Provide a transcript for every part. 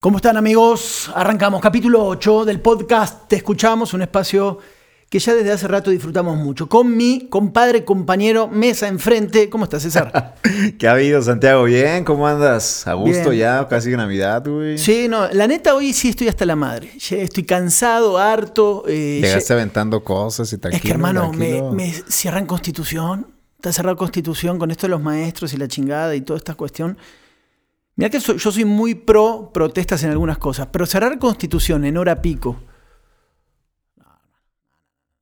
¿Cómo están amigos? Arrancamos capítulo 8 del podcast Te Escuchamos, un espacio que ya desde hace rato disfrutamos mucho. Con mi compadre, compañero, mesa enfrente. ¿Cómo estás, César? ¿Qué ha habido, Santiago? ¿Bien? ¿Cómo andas? A gusto Bien. ya, casi Navidad, güey. Sí, no, la neta hoy sí estoy hasta la madre. Estoy cansado, harto. eh, Llegaste ya- aventando cosas y tranquilo. es que hermano, me, me cierran constitución. Está cerrada constitución con esto de los maestros y la chingada y toda esta cuestión. Mira que soy- yo soy muy pro protestas en algunas cosas, pero cerrar constitución en hora pico.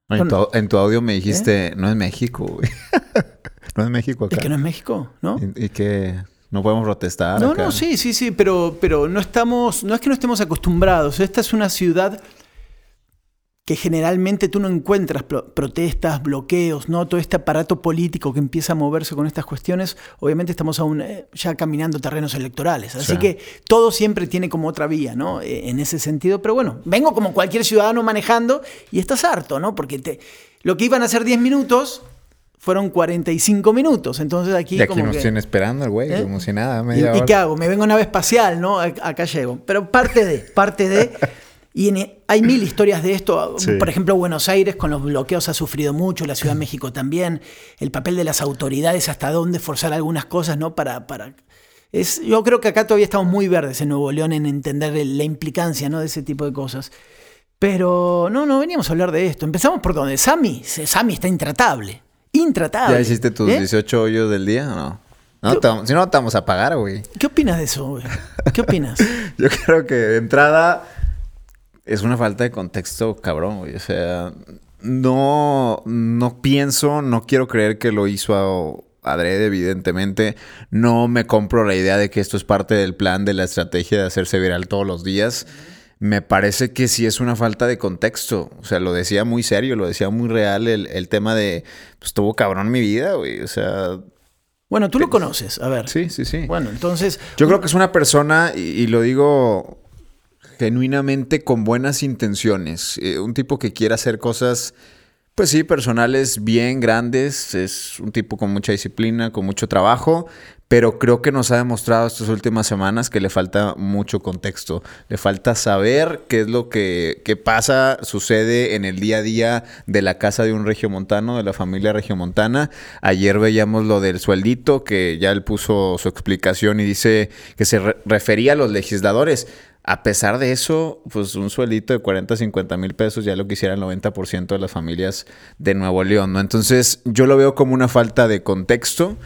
En tu, en tu audio me dijiste, no es México, güey. no es México acá. ¿Es que no es México? ¿No? Y, y que no podemos protestar No, acá. no, sí, sí, sí, pero, pero no estamos, no es que no estemos acostumbrados. Esta es una ciudad que generalmente tú no encuentras pro- protestas, bloqueos, ¿no? Todo este aparato político que empieza a moverse con estas cuestiones. Obviamente estamos aún eh, ya caminando terrenos electorales. Así Sí. que todo siempre tiene como otra vía, ¿no? Eh, en ese sentido. Pero bueno, vengo como cualquier ciudadano manejando y estás harto, ¿no? Porque te, lo que iban a ser 10 minutos fueron 45 minutos. Entonces aquí Y aquí como nos que- esperando el güey, ¿Eh? como si nada, ¿Y, qué hago? Me vengo en nave espacial, ¿no? A- Acá llego. Pero parte de, parte de. Y en- hay mil historias de esto. Sí. Por ejemplo, Buenos Aires con los bloqueos ha sufrido mucho, la Ciudad de México también. El papel de las autoridades, hasta dónde forzar algunas cosas, ¿no? Para. para es, yo creo que acá todavía estamos muy verdes en Nuevo León en entender la implicancia ¿no? de ese tipo de cosas. Pero no, no veníamos a hablar de esto. Empezamos por donde Sammy. Sammy está intratable. Intratable. ¿Ya hiciste tus ¿Eh? 18 hoyos del día o no? No, si no, te vamos a pagar, güey. ¿Qué opinas de eso, güey? ¿Qué opinas? Yo creo que de entrada es una falta de contexto cabrón, güey. O sea, no, no pienso, no quiero creer que lo hizo a- adrede, evidentemente. No me compro la idea de que esto es parte del plan, de la estrategia de hacerse viral todos los días. Me parece que sí es una falta de contexto. O sea, lo decía muy serio, lo decía muy real el, el tema de, pues estuvo cabrón mi vida, güey. O sea, Bueno, tú lo conoces, a ver. sí, sí, sí. Bueno, entonces. Yo creo que es una persona, y, y lo digo genuinamente con buenas intenciones. eh, un tipo que quiere hacer cosas, pues sí, personales bien grandes. Es un tipo con mucha disciplina, con mucho trabajo. Pero creo que nos ha demostrado estas últimas semanas que le falta mucho contexto. Le falta saber qué es lo que, que pasa, sucede en el día a día de la casa de un regiomontano, de la familia regiomontana. Ayer veíamos lo del sueldito, que ya él puso su explicación y dice que se re- refería a los legisladores. A pesar de eso, pues un sueldito de 40, 50 mil pesos ya lo quisiera el 90% de las familias de Nuevo León, ¿no? Entonces yo lo veo como una falta de contexto.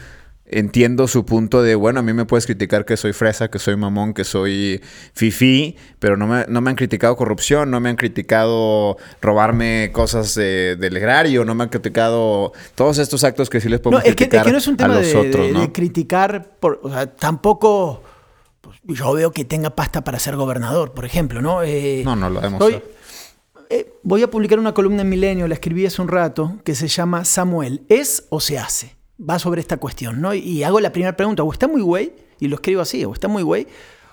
Entiendo su punto de, bueno, a mí me puedes criticar que soy fresa, que soy mamón, que soy fifí, pero no me, no me han criticado corrupción, no me han criticado robarme cosas de- del erario, no me han criticado todos estos actos que sí les No, podemos es que, es criticar que no es un a tema los de, otros, ¿no? de criticar, por, o sea, tampoco yo veo que tenga pasta para ser gobernador, por ejemplo, ¿no? Eh, No, no lo hemos Hoy, eh, voy a publicar una columna en Milenio, la escribí hace un rato, que se llama Samuel, ¿es o se hace? Va sobre esta cuestión, ¿no? Y hago la primera pregunta, o está muy güey, y lo escribo así, o está muy güey,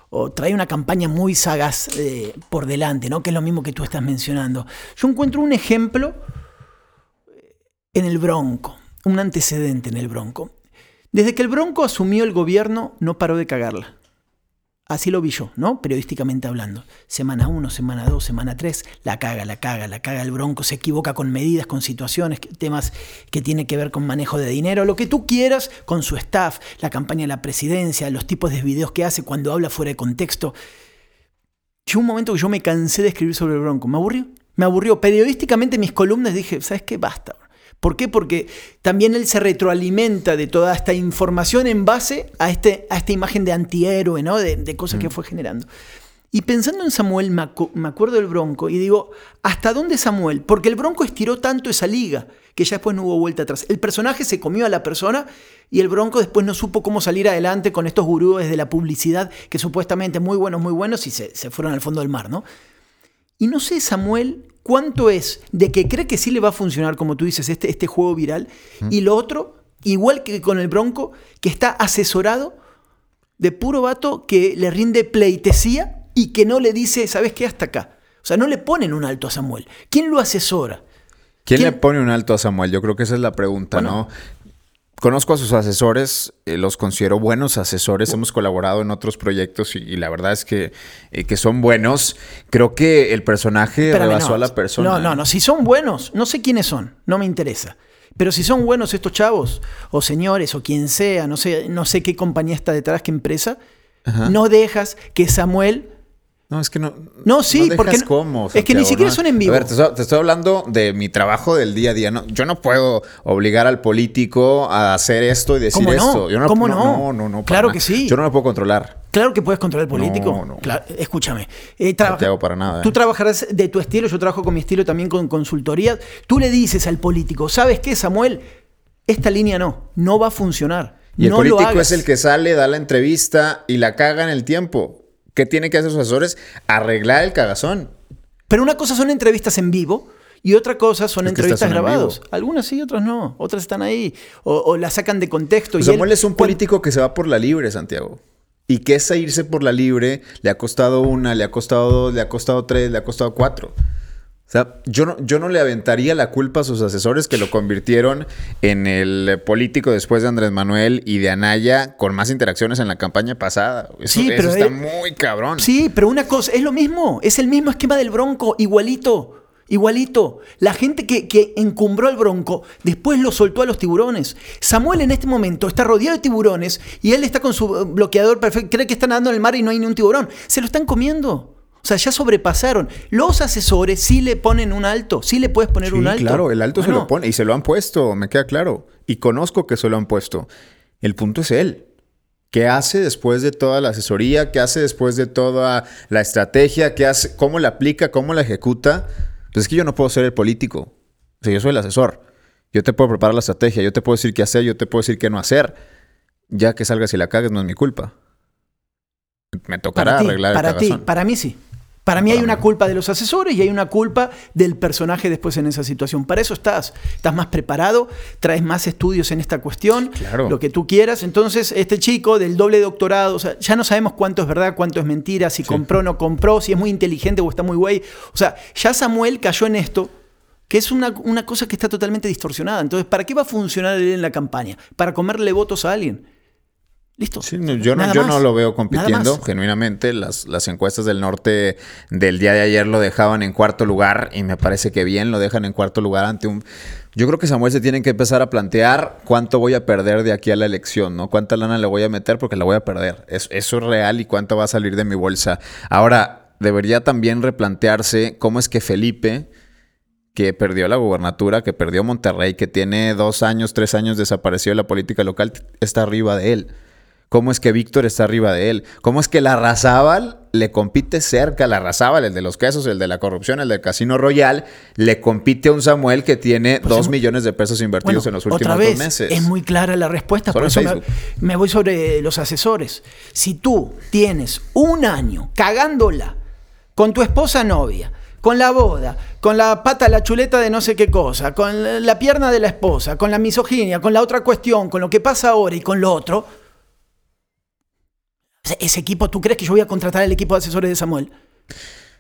o trae una campaña muy sagaz eh, por delante, ¿no? Que es lo mismo que tú estás mencionando. Yo encuentro un ejemplo en el Bronco, un antecedente en el Bronco. Desde que el Bronco asumió el gobierno, no paró de cagarla. Así lo vi yo, ¿no? Periodísticamente hablando. Semana 1, semana 2, semana 3, la caga, la caga, la caga el Bronco, se equivoca con medidas, con situaciones, temas que tienen que ver con manejo de dinero, lo que tú quieras, con su staff, la campaña de la presidencia, los tipos de videos que hace cuando habla fuera de contexto. Llegó un momento que yo me cansé de escribir sobre el Bronco. Me aburrió. Me aburrió. Periodísticamente mis columnas dije, ¿sabes qué? Basta. ¿Por qué? Porque también él se retroalimenta de toda esta información en base a, este, a esta imagen de antihéroe, ¿no? De, de cosas que fue generando. Y pensando en Samuel, me, acu- me acuerdo del Bronco y digo, ¿hasta dónde Samuel? Porque el Bronco estiró tanto esa liga que ya después no hubo vuelta atrás. El personaje se comió a la persona y el Bronco después no supo cómo salir adelante con estos gurúes de la publicidad que supuestamente muy buenos, muy buenos y se, se fueron al fondo del mar, ¿no? Y no sé, Samuel, cuánto es de que cree que sí le va a funcionar, como tú dices, este, este juego viral, y lo otro, igual que con el Bronco, que está asesorado de puro vato que le rinde pleitesía y que no le dice, ¿sabes qué? Hasta acá. O sea, no le ponen un alto a Samuel. ¿Quién lo asesora? ¿Quién, ¿Quién- le pone un alto a Samuel? Yo creo que esa es la pregunta, Bueno, ¿no? Conozco a sus asesores, eh, los considero buenos asesores, hemos colaborado en otros proyectos y, la verdad es que, eh, que, son buenos. Creo que el personaje rebasó a la persona. No, no, no, si son buenos, no sé quiénes son, no me interesa. Pero si son buenos estos chavos, o señores, o quien sea, no sé, no sé qué compañía está detrás, qué empresa, no dejas que Samuel no, es que no. No, sí, porque. Cómo, es que ni siquiera son en vivo. A ver, te estoy, hablando de mi trabajo del día a día. No, yo no puedo obligar al político a hacer esto y decir esto. Yo no, ¿Cómo no? No, no, no. Claro que sí. Yo no lo puedo controlar. Claro que puedes controlar el político. No, no. escúchame. Eh, no te hago para nada. Tú ¿eh? trabajarás de tu estilo, yo trabajo con mi estilo también con consultoría. Tú le dices al político, ¿sabes qué, Samuel? Esta línea no, no va a funcionar. Y el político es el que sale, da la entrevista y la caga en el tiempo. ¿Qué tienen que hacer sus asesores? Arreglar el cagazón. Pero una cosa son entrevistas en vivo y otra cosa son entrevistas grabadas. Algunas sí, otras no. Otras están ahí. O, las sacan de contexto. y Samuel es un político que se va por la libre, Santiago. Y que esa irse por la libre le ha costado una, le ha costado dos, le ha costado tres, le ha costado cuatro. O sea, yo no, yo no le aventaría la culpa a sus asesores que lo convirtieron en el político después de Andrés Manuel y de Anaya con más interacciones en la campaña pasada. Eso, sí, pero está muy cabrón. Sí, pero una cosa, es lo mismo, es el mismo esquema del Bronco, igualito. Igualito. La gente que, que, encumbró al bronco después lo soltó a los tiburones. Samuel en este momento está rodeado de tiburones y él está con su bloqueador perfecto. Cree que está nadando en el mar y no hay ni un tiburón. Se lo están comiendo. O sea, ya sobrepasaron. Los asesores sí le ponen un alto, sí le puedes poner un alto. Claro, el alto se lo pone y se lo han puesto, me queda claro. Y conozco que se lo han puesto. El punto es él. ¿Qué hace después de toda la asesoría? ¿Qué hace después de toda la estrategia? ¿Qué hace? ¿Cómo la aplica? ¿Cómo la ejecuta? Pues es que yo no puedo ser el político. O sea, yo soy el asesor. Yo te puedo preparar la estrategia, yo te puedo decir qué hacer, yo te puedo decir qué no hacer. Ya que salgas y la cagues no es mi culpa. Me tocará arreglar el Para ti, para mí sí. Para mí hay una culpa de los asesores y hay una culpa del personaje después en esa situación. Para eso estás. Estás más preparado, traes más estudios en esta cuestión, lo que tú quieras. Entonces, este chico del doble doctorado, o sea, ya no sabemos cuánto es verdad, cuánto es mentira, si compró o no compró, si es muy inteligente o está muy güey. O sea, ya Samuel cayó en esto que es una, una, cosa que está totalmente distorsionada. Entonces, ¿para qué va a funcionar él en la campaña? ¿Para comerle votos a alguien? Listo. yo, no, yo no, lo veo compitiendo, genuinamente. Las, las encuestas del norte del día de ayer lo dejaban en cuarto lugar y me parece que bien lo dejan en cuarto lugar ante un... Yo creo que Samuel se tiene que empezar a plantear cuánto voy a perder de aquí a la elección, ¿no? Cuánta lana le voy a meter porque la voy a perder. eso es real y cuánto va a salir de mi bolsa. Ahora, debería también replantearse cómo es que Felipe que perdió la gubernatura, que perdió Monterrey, que tiene dos años, tres años desaparecido de la política local, está arriba de él. ¿Cómo es que Víctor está arriba de él? ¿Cómo es que la Razábal le compite cerca? La Razábal, el de los quesos, el de la corrupción, el del Casino Royal, le compite a un Samuel que tiene pues dos millones de pesos invertidos en los últimos dos meses. Es muy clara la respuesta, por eso me, voy sobre los asesores. Si tú tienes un año cagándola con tu esposa novia, con la boda, con la pata, la chuleta de no sé qué cosa, con la pierna de la esposa, con la misoginia, con la otra cuestión, con lo que pasa ahora y con lo otro ese equipo, ¿tú crees que yo voy a contratar al equipo de asesores de Samuel?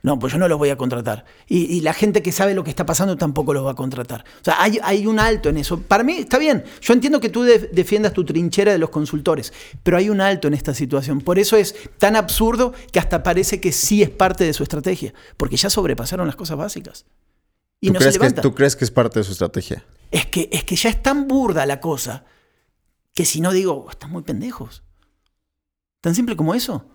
No, pues yo no lo voy a contratar. Y, la gente que sabe lo que está pasando tampoco lo va a contratar. O sea, hay, un alto en eso. Para mí está bien. Yo entiendo que tú defiendas tu trinchera de los consultores, pero hay un alto en esta situación. Por eso es tan absurdo que hasta parece que sí es parte de su estrategia, porque ya sobrepasaron las cosas básicas. Y ¿Tú, crees que, ¿Tú crees que es parte de su estrategia? Es que, es que ya es tan burda la cosa que si no digo, están muy pendejos. Tan simple como eso.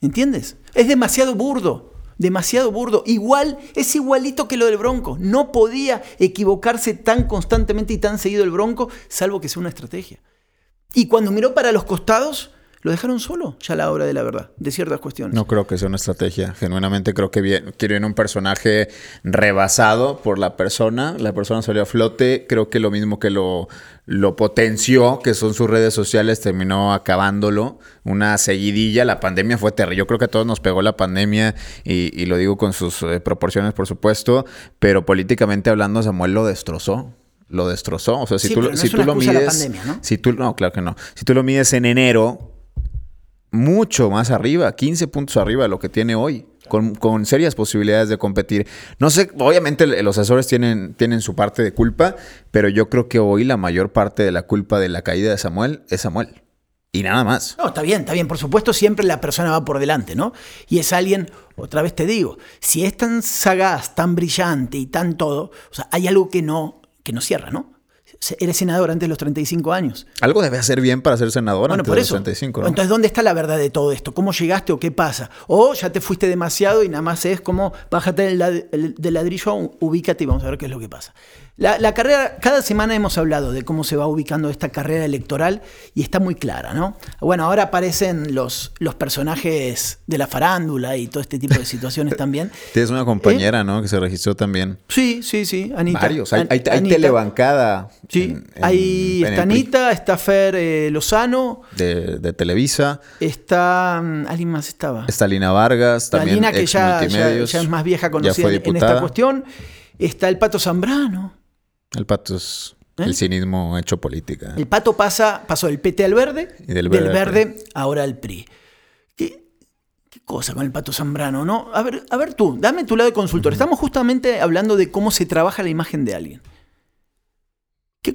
¿Entiendes? Es demasiado burdo. Demasiado burdo. Igual, es igualito que lo del Bronco. No podía equivocarse tan constantemente y tan seguido el Bronco, salvo que sea una estrategia. Y cuando miró para los costados, lo dejaron solo ya a la hora de la verdad, de ciertas cuestiones. No creo que sea una estrategia. Genuinamente creo que bien, quieren un personaje rebasado por la persona. La persona salió a flote. Creo que lo mismo que lo, lo potenció, que son sus redes sociales, terminó acabándolo. Una seguidilla. La pandemia fue terrible. Yo creo que a todos nos pegó la pandemia y, lo digo con sus eh, proporciones, por supuesto. Pero políticamente hablando, Samuel lo destrozó lo destrozó. O sea, si tú, si tú lo mides. Si tú, no, claro que no. Si tú lo mides en enero, mucho más arriba, 15 puntos arriba de lo que tiene hoy. con, con serias posibilidades de competir. No sé, obviamente los asesores tienen, tienen su parte de culpa, pero yo creo que hoy la mayor parte de la culpa de la caída de Samuel es Samuel. Y nada más. No, está bien, está bien. Por supuesto, siempre la persona va por delante, ¿no? Y es alguien, otra vez te digo, si es tan sagaz, tan brillante y tan todo, o sea, hay algo que no, que no cierra, ¿no? Eres senador antes de los 35 años. Algo debe hacer bien para ser senador antes de los 35, ¿no? Entonces, ¿dónde está la verdad de todo esto? ¿Cómo llegaste o qué pasa? O ya te fuiste demasiado y nada más es como bájate del ladrillo, ubícate y vamos a ver qué es lo que pasa. La, carrera, cada semana hemos hablado de cómo se va ubicando esta carrera electoral y está muy clara, ¿no? Bueno, ahora aparecen los, los personajes de la farándula y todo este tipo de situaciones también. Tienes una compañera, ¿Eh? ¿no? Que se registró también. Sí, sí, sí, Anita. Varios. Hay, hay, telebancada. Sí, ahí está Anita, está Fer eh, Lozano. De, Televisa. Está. Mm, alguien más estaba. Está Lina Vargas, también. Lina, que ya, ya, es más vieja conocida en esta cuestión. Está el Pato Zambrano. El pato es el ¿Eh? cinismo hecho política. El pato pasa, pasó del PT al verde, y del verde, ahora al PRI. ¿Qué, cosa con el pato Zambrano, ¿no? A ver, a ver tú, dame tu lado de consultor. Estamos justamente hablando de cómo se trabaja la imagen de alguien. ¿Qué,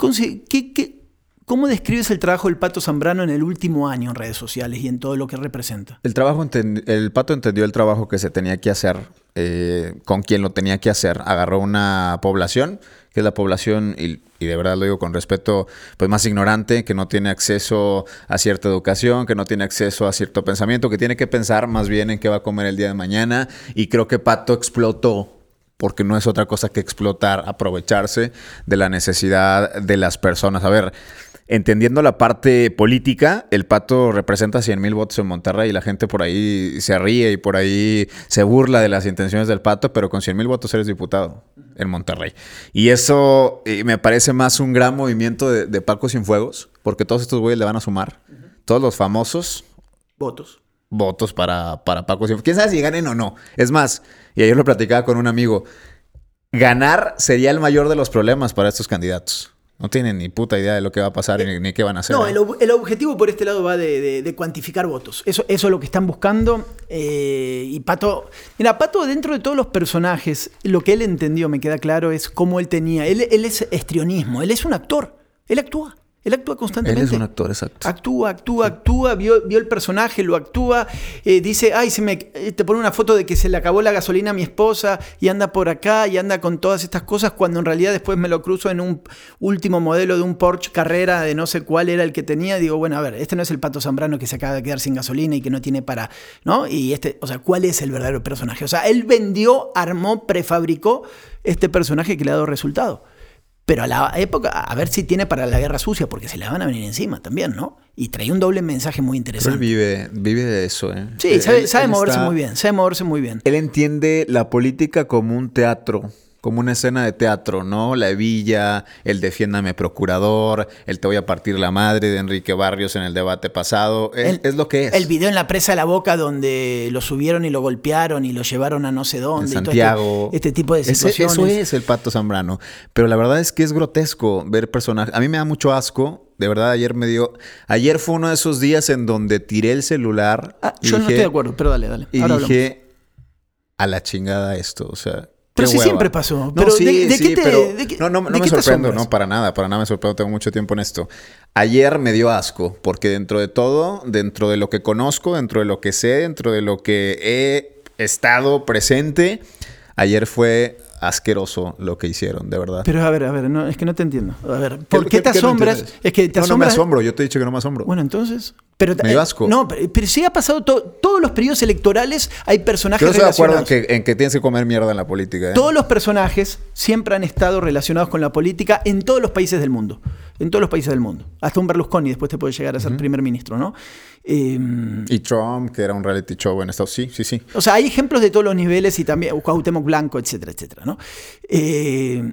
qué, cómo describes el trabajo del pato Zambrano en el último año en redes sociales y en todo lo que representa? El, trabajo el pato entendió el trabajo que se tenía que hacer eh, con quien lo tenía que hacer. Agarró una población que es la población, y, de verdad lo digo con respeto, pues más ignorante, que no tiene acceso a cierta educación, que no tiene acceso a cierto pensamiento, que tiene que pensar más bien en qué va a comer el día de mañana. Y creo que Pato explotó porque no es otra cosa que explotar, aprovecharse de la necesidad de las personas. A ver, entendiendo la parte política, el Pato representa 100 mil votos en Monterrey y la gente por ahí se ríe y por ahí se burla de las intenciones del Pato, pero con 100 mil votos eres diputado en Monterrey. Y eso me parece más un gran movimiento de, de Paco Fuegos, porque todos estos güeyes le van a sumar. Todos los famosos. Votos. Votos para, para Paco Cienfuegos. ¿Quién sabe si ganen o no? Es más, y ayer lo platicaba con un amigo, ganar sería el mayor de los problemas para estos candidatos. No tienen ni puta idea de lo que va a pasar ni, qué van a hacer. No, el, objetivo por este lado va de, cuantificar votos. Eso, eso, es lo que están buscando. Eh, y Pato. Mira, Pato, dentro de todos los personajes, lo que él entendió, me queda claro, es cómo él tenía. Él, él es estrionismo, él es un actor. Él actúa. Él actúa constantemente. Él es un actor, exacto. Actúa, actúa, actúa, vio, vio, el personaje, lo actúa, eh, dice, ay, se me, eh, te pone una foto de que se le acabó la gasolina a mi esposa y anda por acá y anda con todas estas cosas, cuando en realidad después me lo cruzo en un último modelo de un Porsche Carrera de no sé cuál era el que tenía. Digo, bueno, a ver, este no es el Pato Zambrano que se acaba de quedar sin gasolina y que no tiene para, ¿no? Y este, o sea, ¿cuál es el verdadero personaje? O sea, él vendió, armó, prefabricó este personaje que le ha dado resultado. Pero a la época, a ver si tiene para la guerra sucia, porque se le van a venir encima también, ¿no? Y trae un doble mensaje muy interesante. él vive, vive de eso, ¿eh? Sí, sabe, moverse muy bien, sabe moverse muy bien. Él entiende la política como un teatro como una escena de teatro, ¿no? La Villa, el defiéndame procurador, el te voy a partir la madre de Enrique Barrios en el debate pasado. Es, lo que es. El video en la presa de la boca donde lo subieron y lo golpearon y lo llevaron a no sé dónde. En este Santiago. este, tipo de situaciones. eso es el Pato Zambrano. Pero la verdad es que es grotesco ver personajes. A mí me da mucho asco. De verdad, ayer me dio. Ayer fue uno de esos días en donde tiré el celular. Ah, yo no estoy de acuerdo, pero dale, dale. Y dije, a la chingada esto. O sea, pero sí siempre pasó. Pero sí, ¿de, qué te, no, no, no me sorprendo, no, para nada, para nada me sorprendo, tengo mucho tiempo en esto. Ayer me dio asco, porque dentro de todo, dentro de lo que conozco, dentro de lo que sé, dentro de lo que he estado presente, ayer fue asqueroso lo que hicieron, de verdad. Pero a ver, a ver, no, es que no te entiendo. A ver, ¿por qué, te asombras? es que te no, no me asombro, yo te he dicho que no me asombro. Bueno, entonces... Pero, me dio asco. no, pero, sí ha pasado todos los periodos electorales hay personajes yo estoy de acuerdo en que, en que tienes que comer mierda en la política. ¿eh? Todos los personajes siempre han estado relacionados con la política en todos los países del mundo. En todos los países del mundo. Hasta un Berlusconi después te puede llegar a ser primer ministro, ¿no? Em, y Trump, que era un reality show en Estados Unidos. Sí, sí, sí. O sea, hay ejemplos de todos los niveles y también Cuauhtémoc Blanco, etcétera, etcétera, ¿no? Eh,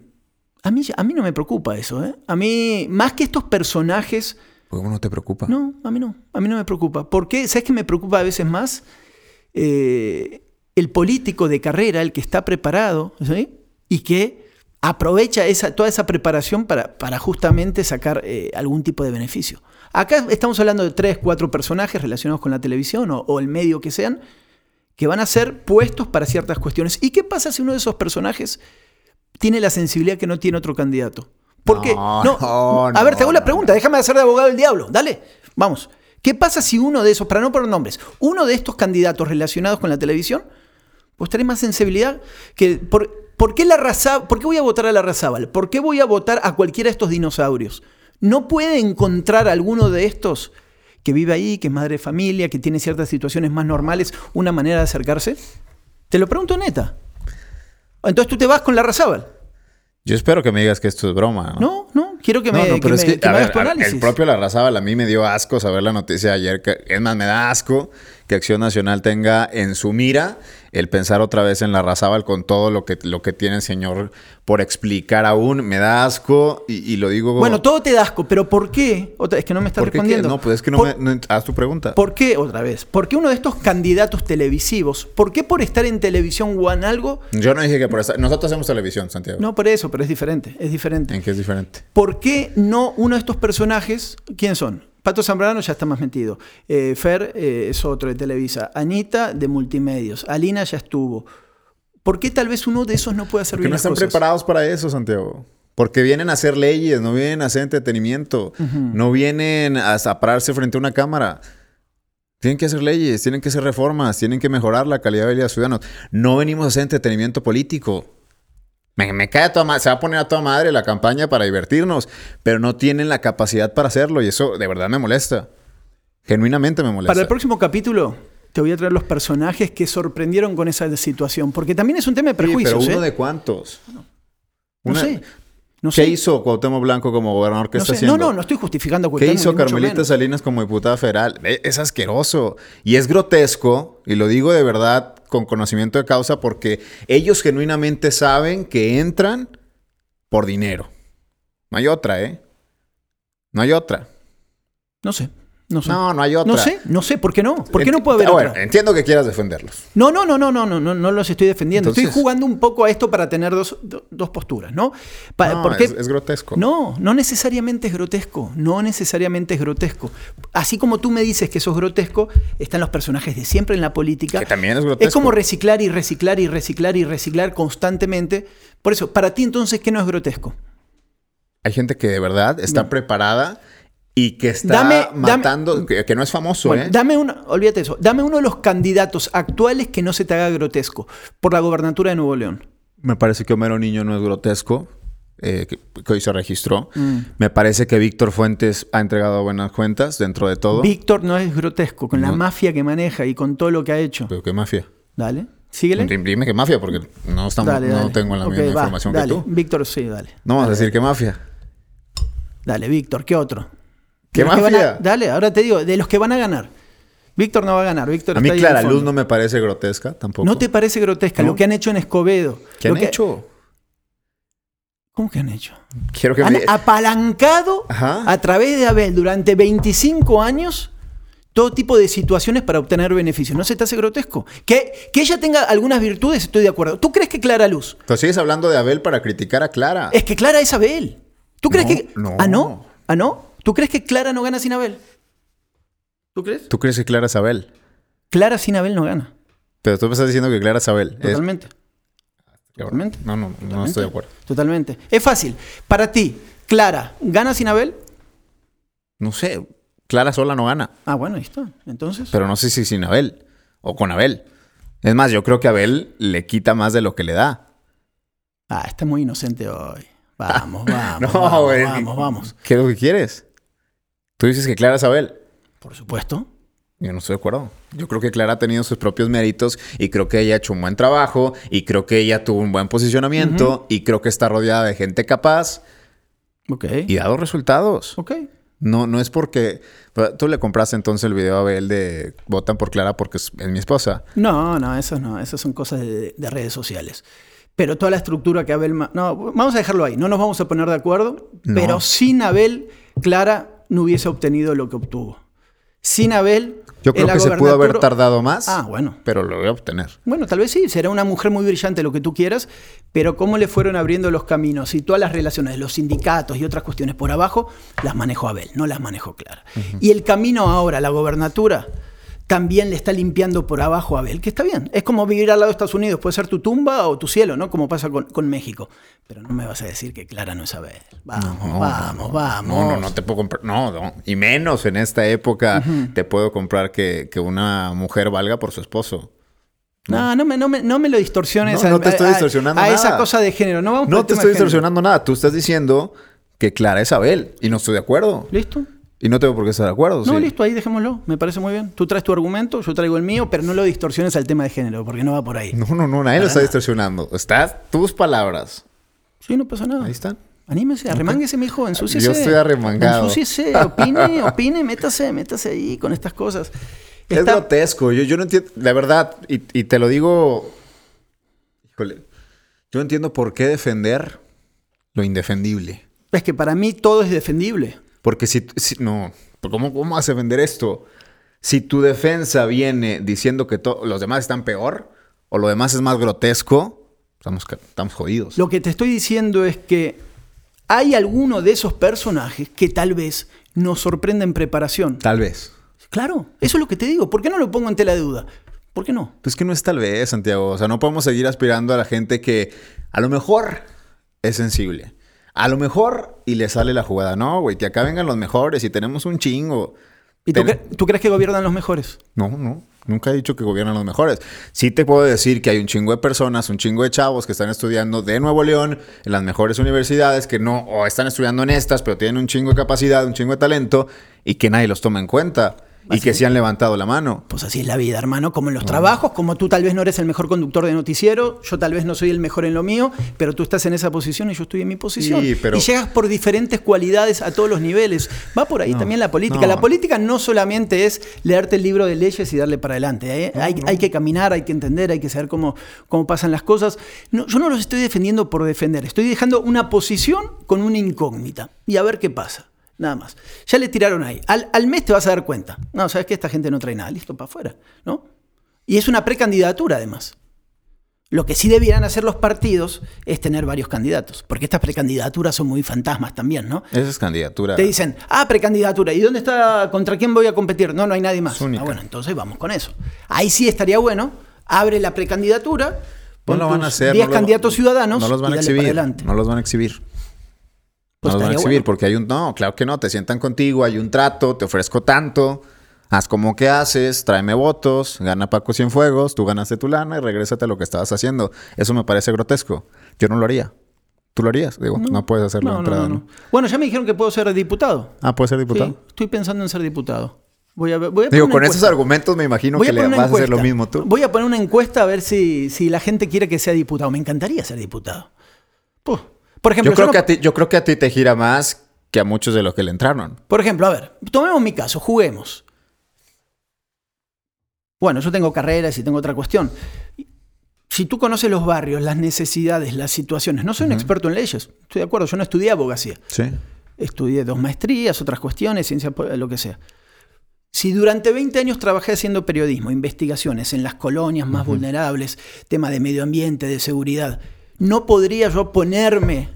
a, mí, a mí no me preocupa eso, ¿eh? A mí, más que estos personajes... ¿Por qué no te preocupa? No, a mí no. A mí no me preocupa. ¿Por qué? ¿Sabes qué me preocupa a veces más? Eh, el político de carrera, el que está preparado. Y que aprovecha toda esa preparación para, justamente sacar eh, algún tipo de beneficio. Acá estamos hablando de tres, cuatro personajes relacionados con la televisión o, el medio que sean, que van a ser puestos para ciertas cuestiones. ¿Y qué pasa si uno de esos personajes tiene la sensibilidad que no tiene otro candidato? ¿Por qué? No, No, no, a ver, te hago la pregunta, déjame hacer de abogado del diablo. Dale, vamos. ¿Qué pasa si uno de esos, para no poner nombres, uno de estos candidatos relacionados con la televisión, pues tiene más sensibilidad que... Por, ¿por qué la raza, ¿Por qué voy a votar a la Razábal? ¿Por qué voy a votar a cualquiera de estos dinosaurios? ¿No puede encontrar alguno de estos que vive ahí, que es madre de familia, que tiene ciertas situaciones más normales, una manera de acercarse? Te lo pregunto neta. Entonces tú te vas con la Razábal. Yo espero que me digas que esto es broma. No, no, quiero que me, No, que es me- que, que a me hagas ver, tu a- análisis. el propio Larrazábal a mí me dio asco saber la noticia de ayer. Que, es más, me da asco que Acción Nacional tenga en su mira el pensar otra vez en Larrazábal con todo lo que, lo que tiene el señor por explicar aún. Me da asco y, y lo digo... Bueno, todo te da asco, pero ¿por qué? Otra, es que no me estás ¿por qué respondiendo. No, pues es que no Por- me... no- haz tu pregunta. ¿Por qué, otra vez? ¿Por qué uno de estos candidatos televisivos, por qué por estar en televisión o en algo? Yo no dije que por estar... Nosotros hacemos televisión, Santiago. No por eso, pero es diferente, es diferente. ¿En qué es diferente? ¿Por qué no uno de estos personajes, quién son? Pato Zambrano ya está más metido. Eh, Fer eh, es otro de Televisa. Anita de Multimedios. Alina ya estuvo. ¿Por qué tal vez uno de esos no puede hacer bien no las están cosas? preparados para eso, Santiago. Porque vienen a hacer leyes, no vienen a hacer entretenimiento, no vienen a, a pararse frente a una cámara. Tienen que hacer leyes, tienen que hacer reformas, tienen que mejorar la calidad de vida de los ciudadanos. No venimos a hacer entretenimiento político. Me, me cae a toda ma- se va a poner a toda madre la campaña para divertirnos, pero no tienen la capacidad para hacerlo y eso de verdad me molesta. Genuinamente me molesta. Para el próximo capítulo te voy a traer los personajes que sorprendieron con esa situación. Porque también es un tema de Sí, prejuicios. pero uno ¿eh? de cuántos. No Una- sé. No ¿Qué sé. hizo Cuauhtémoc Blanco como gobernador? ¿Qué no, está sé. haciendo? no, no, no estoy justificando a ¿Qué Cuauhtémoc, hizo ni mucho Carmelita. Salinas como diputada federal? Eh, Es asqueroso. Y es grotesco, y lo digo de verdad con conocimiento de causa, porque ellos genuinamente saben que entran por dinero. No hay otra, ¿eh? No hay otra. No sé. No sé. No, no hay otra. No sé, no sé, ¿por qué no? ¿Por qué no puede haber Ah, bueno, otra? entiendo que quieras defenderlos. No, no, no, no, no, no, no, no los estoy defendiendo. estoy jugando un poco a esto para tener dos, do- dos posturas, ¿no? Pa- No, porque- es, es grotesco. No, no necesariamente es grotesco. No necesariamente es grotesco. Así como tú me dices que eso es grotesco, están los personajes de siempre en la política. Que también es grotesco. Es como reciclar y reciclar y reciclar y reciclar constantemente. Por eso, para ti entonces, ¿qué no es grotesco? Hay gente que de verdad está preparada y que está Dame- dame- matando, que, que no es famoso, Bueno, ¿eh? dame una, olvídate eso, dame uno de los candidatos actuales que no se te haga grotesco por la gobernatura de Nuevo León. Me parece que Homero Niño no es grotesco, eh, que, que hoy se registró. Mm. Me parece que Víctor Fuentes ha entregado buenas cuentas dentro de todo. Víctor no es grotesco, con la mafia que maneja y con todo lo que ha hecho. Pero qué mafia. Dale, síguele. Dime que mafia, porque no, estamos, Dale, no tengo la misma va, información dale. que tú. Víctor, sí, dale. No vas a decir que mafia. Dale, Víctor, ¿qué otro? ¿Qué van a- mafia? dale, ahora te digo, de los que van a ganar. Víctor no va a ganar. Víctor A mí Clara. Luz no me parece grotesca tampoco. ¿No te parece grotesca No. lo que han hecho en Escobedo? ¿Qué han que- hecho? ¿Cómo que han hecho? Quiero que Han me... apalancado Ajá. a través de Abel durante 25 años todo tipo de situaciones para obtener beneficios. ¿No se te hace grotesco? Que, que ella tenga algunas virtudes, estoy de acuerdo. ¿Tú crees que Clara Luz? Pero sigues hablando de Abel para criticar a Clara. Es que Clara es Abel. ¿Tú crees No, que... no. ¿Ah, no? ¿Ah, no? ¿Tú crees que Clara no gana sin Abel? ¿Tú crees? ¿Tú crees que Clara es Abel? Clara sin Abel no gana. Pero tú me estás diciendo que Clara es Abel. Es- Totalmente. Totalmente. No, no, no Totalmente. estoy de acuerdo. Totalmente. Es fácil. Para ti, Clara, ¿gana sin Abel? No sé. Clara sola no gana. Ah, bueno, ahí está. Entonces. Pero no sé si sin Abel o con Abel. Es más, yo creo que Abel le quita más de lo que le da. Ah, está muy inocente hoy. Vamos, vamos. No, vamos, güey. vamos, vamos. ¿Qué es lo que quieres? Tú dices que Clara es Abel. Por supuesto. Yo no estoy de acuerdo. Yo creo que Clara ha tenido sus propios méritos y creo que ella ha hecho un buen trabajo y creo que ella tuvo un buen posicionamiento y creo que está rodeada de gente capaz Ok. y ha dado resultados. Ok. No, no es porque tú le compraste entonces el video a Abel de votan por Clara porque es, mi esposa. No, no, eso no. Esas son cosas de, de redes sociales. Pero toda la estructura que Abel... No, vamos a dejarlo ahí. No nos vamos a poner de acuerdo. No. Pero sin Abel, Clara no hubiese obtenido lo que obtuvo. Sin Abel... Yo creo que se pudo haber tardado más, Ah, bueno. pero lo voy a obtener. Bueno, tal vez sí, será una mujer muy brillante, lo que tú quieras, pero cómo le fueron abriendo los caminos y todas las relaciones los sindicatos y otras cuestiones por abajo, las manejó Abel, no las manejó Clara. Y el camino ahora la gobernatura también le está limpiando por abajo a Abel, que está bien. Es como vivir al lado de Estados Unidos, puede ser tu tumba o tu cielo, ¿no? Como pasa con, con México. Pero no me vas a decir que Clara no es Abel. Vamos, No, vamos, vamos. No, no, no te puedo comprar. No, no. Y menos en esta época te puedo comprar que, que una mujer valga por su esposo. No, no me, no me, no me lo distorsiones No, no te estoy a, distorsionando a esa nada. cosa de género. No, vamos te estoy distorsionando nada. Tú estás diciendo que Clara es Abel. Y no estoy de acuerdo. ¿Listo? Y no tengo por qué estar de acuerdo. No, sí. listo, ahí dejémoslo. Me parece muy bien. Tú traes tu argumento, yo traigo el mío, pero no lo distorsiones al tema de género, porque no va por ahí. No, no, no. Nadie lo está distorsionando. Estás tus palabras. Sí, no pasa nada. Ahí están. Anímese, arremánguese, mi hijo, ensúciese. Yo estoy arremangado. Ensúciese, opine, opine, métase, métase ahí con estas cosas. Es grotesco. Yo, yo no entiendo. La verdad, y, y te lo digo. Híjole. Yo no entiendo por qué defender lo indefendible. es que para mí todo es defendible. Porque si. si- no. ¿Cómo, ¿Cómo vas a defender esto? Si tu defensa viene diciendo que los demás están peor o lo demás es más grotesco, estamos, estamos jodidos. Lo que te estoy diciendo es que hay alguno de esos personajes que tal vez nos sorprenda en preparación. Tal vez. Claro, eso es lo que te digo. ¿Por qué no lo pongo en tela de duda? ¿Por qué no? Pues que no es tal vez, Santiago. O sea, no podemos seguir aspirando a la gente que a lo mejor es sensible. A lo mejor y le sale la jugada. No, güey, que acá vengan los mejores y tenemos un chingo. ¿Y tú, Ten- cre- tú crees que gobiernan los mejores? No, no. Nunca he dicho que gobiernan los mejores. Sí te puedo decir que hay un chingo de personas, un chingo de chavos que están estudiando de Nuevo León en las mejores universidades, que no, o están estudiando en estas, pero tienen un chingo de capacidad, un chingo de talento, y que nadie los toma en cuenta. Y que sí han levantado la mano. Pues así es la vida, hermano, como en los trabajos, como tú tal vez no eres el mejor conductor de noticiero, yo tal vez no soy el mejor en lo mío, pero tú estás en esa posición y yo estoy en mi posición. Sí, pero- Y llegas por diferentes cualidades a todos los niveles. Va por ahí también la política. no. La política no solamente es leerte el libro de leyes y darle para adelante. ¿eh? hay, hay que caminar, hay que entender, hay que saber cómo, cómo pasan las cosas. No, yo no los estoy defendiendo por defender, estoy dejando una posición con una incógnita y a ver qué pasa. Nada más. Ya le tiraron ahí. Al, al mes te vas a dar cuenta. No, sabes que esta gente no trae nada. Listo, para afuera. ¿No? Y es una precandidatura, además. Lo que sí debieran hacer los partidos es tener varios candidatos. Porque estas precandidaturas son muy fantasmas también, ¿no? Esa es candidatura. Te dicen, ah, precandidatura. ¿Y dónde está? ¿Contra quién voy a competir? No, no hay nadie más. Ah, bueno, entonces vamos con eso. Ahí sí estaría bueno. Abre la precandidatura. No lo van a hacer. 10 no lo- candidatos ciudadanos. No los van y a para exhibir. adelante. No los van a exhibir. Pues no los van a exhibir bueno. porque hay un... No, claro que no. Te sientan contigo, hay un trato, te ofrezco tanto. Haz como que haces, tráeme votos, gana Paco Cienfuegos, tú ganaste tu lana y regrésate a lo que estabas haciendo. Eso me parece grotesco. Yo no lo haría. ¿Tú lo harías? Digo, no, puedes hacerlo No, entrada, no, ¿no? no. Bueno, ya me dijeron que puedo ser diputado. Ah, ¿puedes ser diputado? Sí, estoy pensando en ser diputado. Voy a, ver- voy a Digo, con esos argumentos me imagino Voy que le vas a hacer lo mismo tú. Voy a poner una encuesta a ver si, si la gente quiere que sea diputado. Me encantaría ser diputado. Puf. Por ejemplo, Yo creo, no- que a ti, yo creo que a ti te gira más que a muchos de los que le entraron. por ejemplo, a ver, tomemos mi caso, juguemos. Bueno, yo tengo carreras y tengo otra cuestión. Si tú conoces los barrios, las necesidades, las situaciones, no soy un experto en leyes, estoy de acuerdo, yo no estudié abogacía. Sí. Estudié dos maestrías, otras cuestiones, ciencia, lo que sea. Si durante 20 años trabajé haciendo periodismo, investigaciones en las colonias más vulnerables, tema de medio ambiente, de seguridad, ¿no podría yo ponerme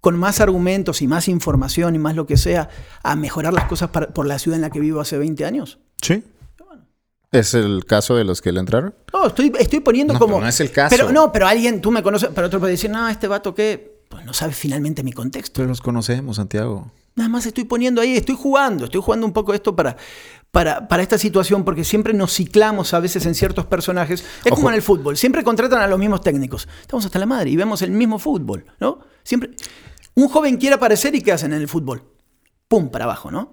con más argumentos y más información y más lo que sea a mejorar las cosas para- por la ciudad en la que vivo hace 20 años? Sí. ¿Es el caso de los que le entraron? No, estoy, estoy poniendo No, como... pero no es el caso. Pero no, pero alguien, tú me conoces, pero otro puede decir, no, este vato que... Pues no sabe finalmente mi contexto. Pero los conocemos, Santiago. Nada más estoy poniendo ahí, estoy jugando, estoy jugando un poco esto para, para, para esta situación, porque siempre nos ciclamos a veces en ciertos personajes. Es Ojo. como en el fútbol, siempre contratan a los mismos técnicos. Estamos hasta la madre y vemos el mismo fútbol, ¿no? Siempre. Un joven quiere aparecer y ¿qué hacen en el fútbol? Pum, para abajo, ¿no?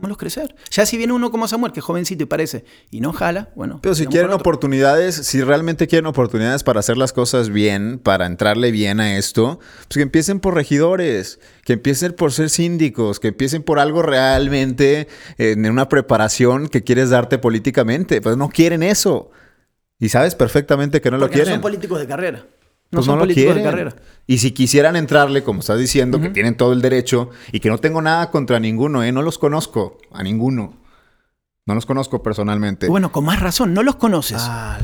Dejémoslos crecer. Ya si viene uno como Samuel, que es jovencito y parece, y no jala, bueno. Pero si quieren oportunidades, si realmente quieren oportunidades para hacer las cosas bien, para entrarle bien a esto, pues que empiecen por regidores, que empiecen por ser síndicos, que empiecen por algo realmente eh, en una preparación que quieres darte políticamente. Pues no quieren eso. Y sabes perfectamente que no lo Porque no quieren. son políticos de carrera. No Pues son lo políticos quieren. de carrera. Y si quisieran entrarle, como estás diciendo, que tienen todo el derecho y que no tengo nada contra ninguno, ¿eh? no los conozco a ninguno. No los conozco personalmente. Bueno, con más razón, no los conoces. Ah,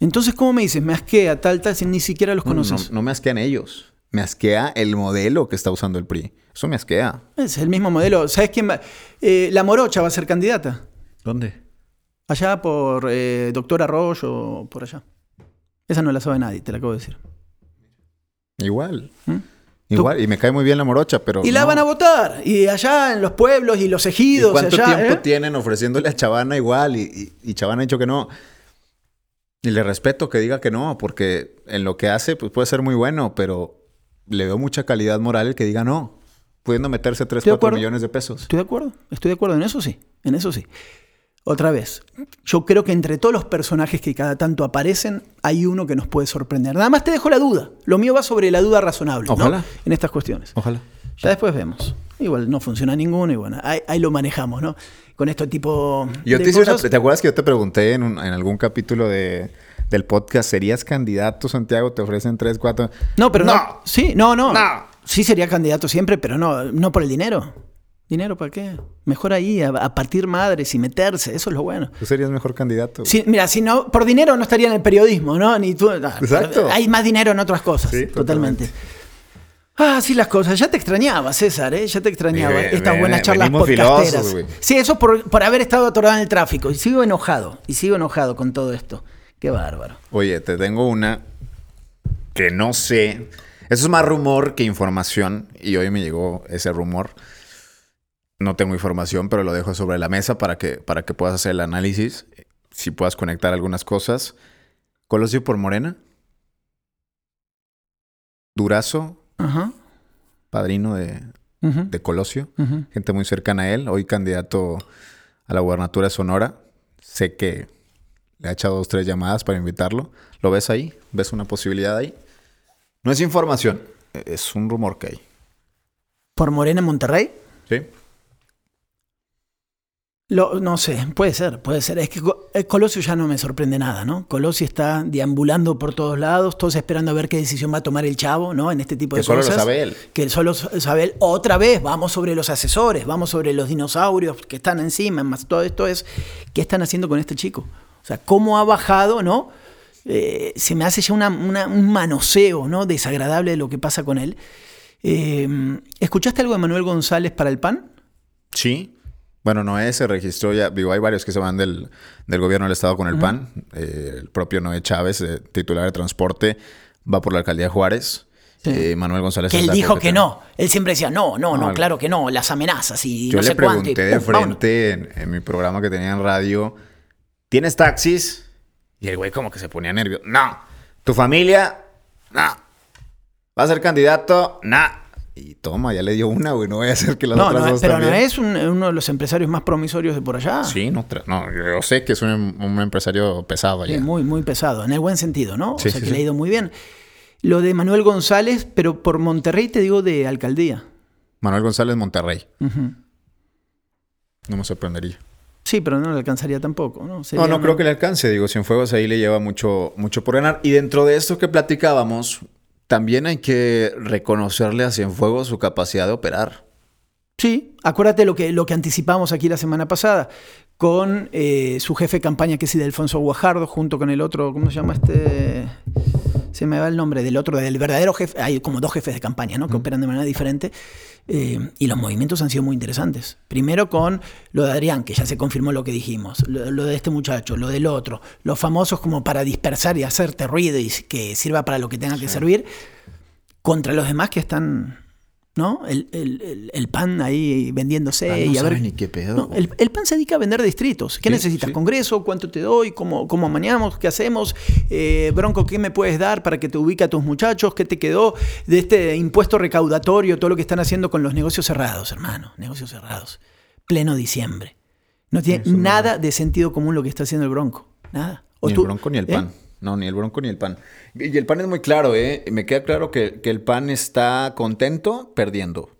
Entonces, ¿cómo me dices? Me asquea, tal, tal, si ni siquiera los no, no, conoces. no me asquean ellos. Me asquea el modelo que está usando el PRI. Eso me asquea. Es el mismo modelo. ¿Sabes quién va? Eh, la Morocha va a ser candidata. ¿Dónde? Allá por eh, Doctor Arroyo, por allá. Esa no la sabe nadie, te la acabo de decir. Igual. ¿Mm? Igual. Y me cae muy bien la morocha, pero. Y la no. van a votar. Y allá en los pueblos y los ¿Y ejidos. cuánto allá, tiempo ¿eh? tienen ofreciéndole a Chavana igual? Y, y, y Chavana ha dicho que no. Y le respeto que diga que no, porque en lo que hace pues puede ser muy bueno, pero le veo mucha calidad moral el que diga no, pudiendo meterse 3, Estoy de 4 acuerdo. millones de pesos. Estoy de acuerdo, estoy de acuerdo, en eso sí, en eso sí. Otra vez, yo creo que entre todos los personajes que cada tanto aparecen, hay uno que nos puede sorprender. Nada más te dejo la duda. Lo mío va sobre la duda razonable, ¿no? Ojalá. En estas cuestiones. Ojalá. Ya después vemos. Igual no funciona ninguno y bueno, ahí, ahí lo manejamos, ¿no? Con este tipo Yo de te, hice una- cosas. ¿Te acuerdas que yo te pregunté en, un- en algún capítulo de, del podcast, ¿serías candidato, Santiago? Te ofrecen 3, 4... No, pero no. No. Sí, no, no. No. Sí sería candidato siempre, pero no, no por el dinero. ¿Dinero para qué? Mejor ahí, a, a partir madres y meterse, eso es lo bueno. Tú serías mejor candidato. Sí, mira, si no, por dinero no estaría en el periodismo, ¿no? Ni tú. no, Exacto. Hay más dinero en otras cosas. Sí, totalmente. totalmente. Ah, sí, las cosas. Ya te extrañaba, César, ¿eh? Ya te extrañaba. Bien, Estas bien, buenas charlas podcasteras. sí, eso por, por haber estado atorado en el tráfico. Y sigo enojado. Y sigo enojado con todo esto. Qué bárbaro. Oye, te tengo una que no sé. Eso es más rumor que información. Y hoy me llegó ese rumor. No tengo información, pero lo dejo sobre la mesa para que, para que puedas hacer el análisis. Si puedas conectar algunas cosas. Colosio por Morena. Durazo, Ajá. padrino de, Colosio. Gente muy cercana a él. Hoy candidato a la gubernatura de Sonora. Sé que le ha echado dos, tres llamadas para invitarlo. ¿Lo ves ahí? ¿Ves una posibilidad ahí? No es información, es un rumor que hay. ¿Por Morena en Monterrey? ¿Sí? Lo- no sé, puede ser, puede ser. Es que eh, Colosio ya no me sorprende nada, ¿no? Colosio está deambulando por todos lados, todos esperando a ver qué decisión va a tomar el chavo, ¿no? En este tipo de Que solo lo cosas. sabe él. Que solo sabe él. Otra vez, vamos sobre los asesores, vamos sobre los dinosaurios que están encima, más todo esto es, ¿qué están haciendo con este chico? O sea, cómo ha bajado, ¿no? Eh, se me hace ya una- una- un manoseo, ¿no? Desagradable de lo que pasa con él. Eh, ¿Escuchaste algo de Manuel González para el PAN? Sí. Bueno, Noé se registró ya. Digo, hay varios que se van del, del gobierno del Estado con el PAN. Eh, el propio Noé Chávez, eh, titular de transporte, va por la alcaldía de Juárez. Sí. Eh, Manuel González. Que él dijo que no. Él siempre decía, no, no, no, No, claro que no, las amenazas y Yo no le sé cuánto. y pregunté de frente en, en mi programa que tenía en radio, ¿tienes taxis? Y el güey como que se ponía nervioso. No. ¿Tu familia? No. ¿Va a ser candidato? No. Y toma, ya le dio una, güey. No voy a hacer que las No, otras no, dos pero no es un- uno de los empresarios más promisorios de por allá. Sí, no, no, yo sé que es un, un empresario pesado Sí, allá. muy, muy pesado, en el buen sentido, ¿no? Sí, o sea, sí, que le ha ido muy bien. Lo de Manuel González, pero por Monterrey te digo de alcaldía. Manuel González Monterrey. No me sorprendería. Sí, pero no le alcanzaría tampoco, ¿no? Sería No, no una- creo que le alcance. Digo, Cienfuegos ahí le lleva mucho, mucho por ganar. Y dentro de esto que platicábamos, también hay que reconocerle a Cienfuegos su capacidad de operar. Sí, acuérdate lo que, lo que anticipamos aquí la semana pasada, con eh, su jefe de campaña, que es Alfonso Guajardo, junto con el otro, ¿cómo se llama este? Se me va el nombre del otro, del verdadero jefe. Hay como dos jefes de campaña, ¿no? Que operan de manera diferente. Eh, y los movimientos han sido muy interesantes. Primero con lo de Adrián, que ya se confirmó lo que dijimos, lo, lo de este muchacho, lo del otro, los famosos como para dispersar y hacerte ruido y que sirva para lo que tenga que servir, contra los demás que están, ¿no? El, el- el- pan ahí vendiéndose Ah, no y a ver. sabe ni qué pedo, No, el, el pan se dedica a vender distritos. ¿Qué Sí, necesitas? sí. ¿Congreso? ¿Cuánto te doy? ¿Cómo, cómo amañamos? ¿Qué hacemos? Eh, Bronco, ¿qué me puedes dar para que te ubique a tus muchachos? ¿Qué te quedó de este impuesto recaudatorio? Todo lo que están haciendo con los negocios cerrados, hermano. Negocios cerrados. Pleno diciembre. No tiene Eso no. nada de sentido común lo que está haciendo el Bronco. Nada. O Ni tú- el bronco ni el ¿eh? No, ni el bronco ni el pan. Y el pan es muy claro, ¿eh? Me queda claro que, que el pan está contento perdiendo.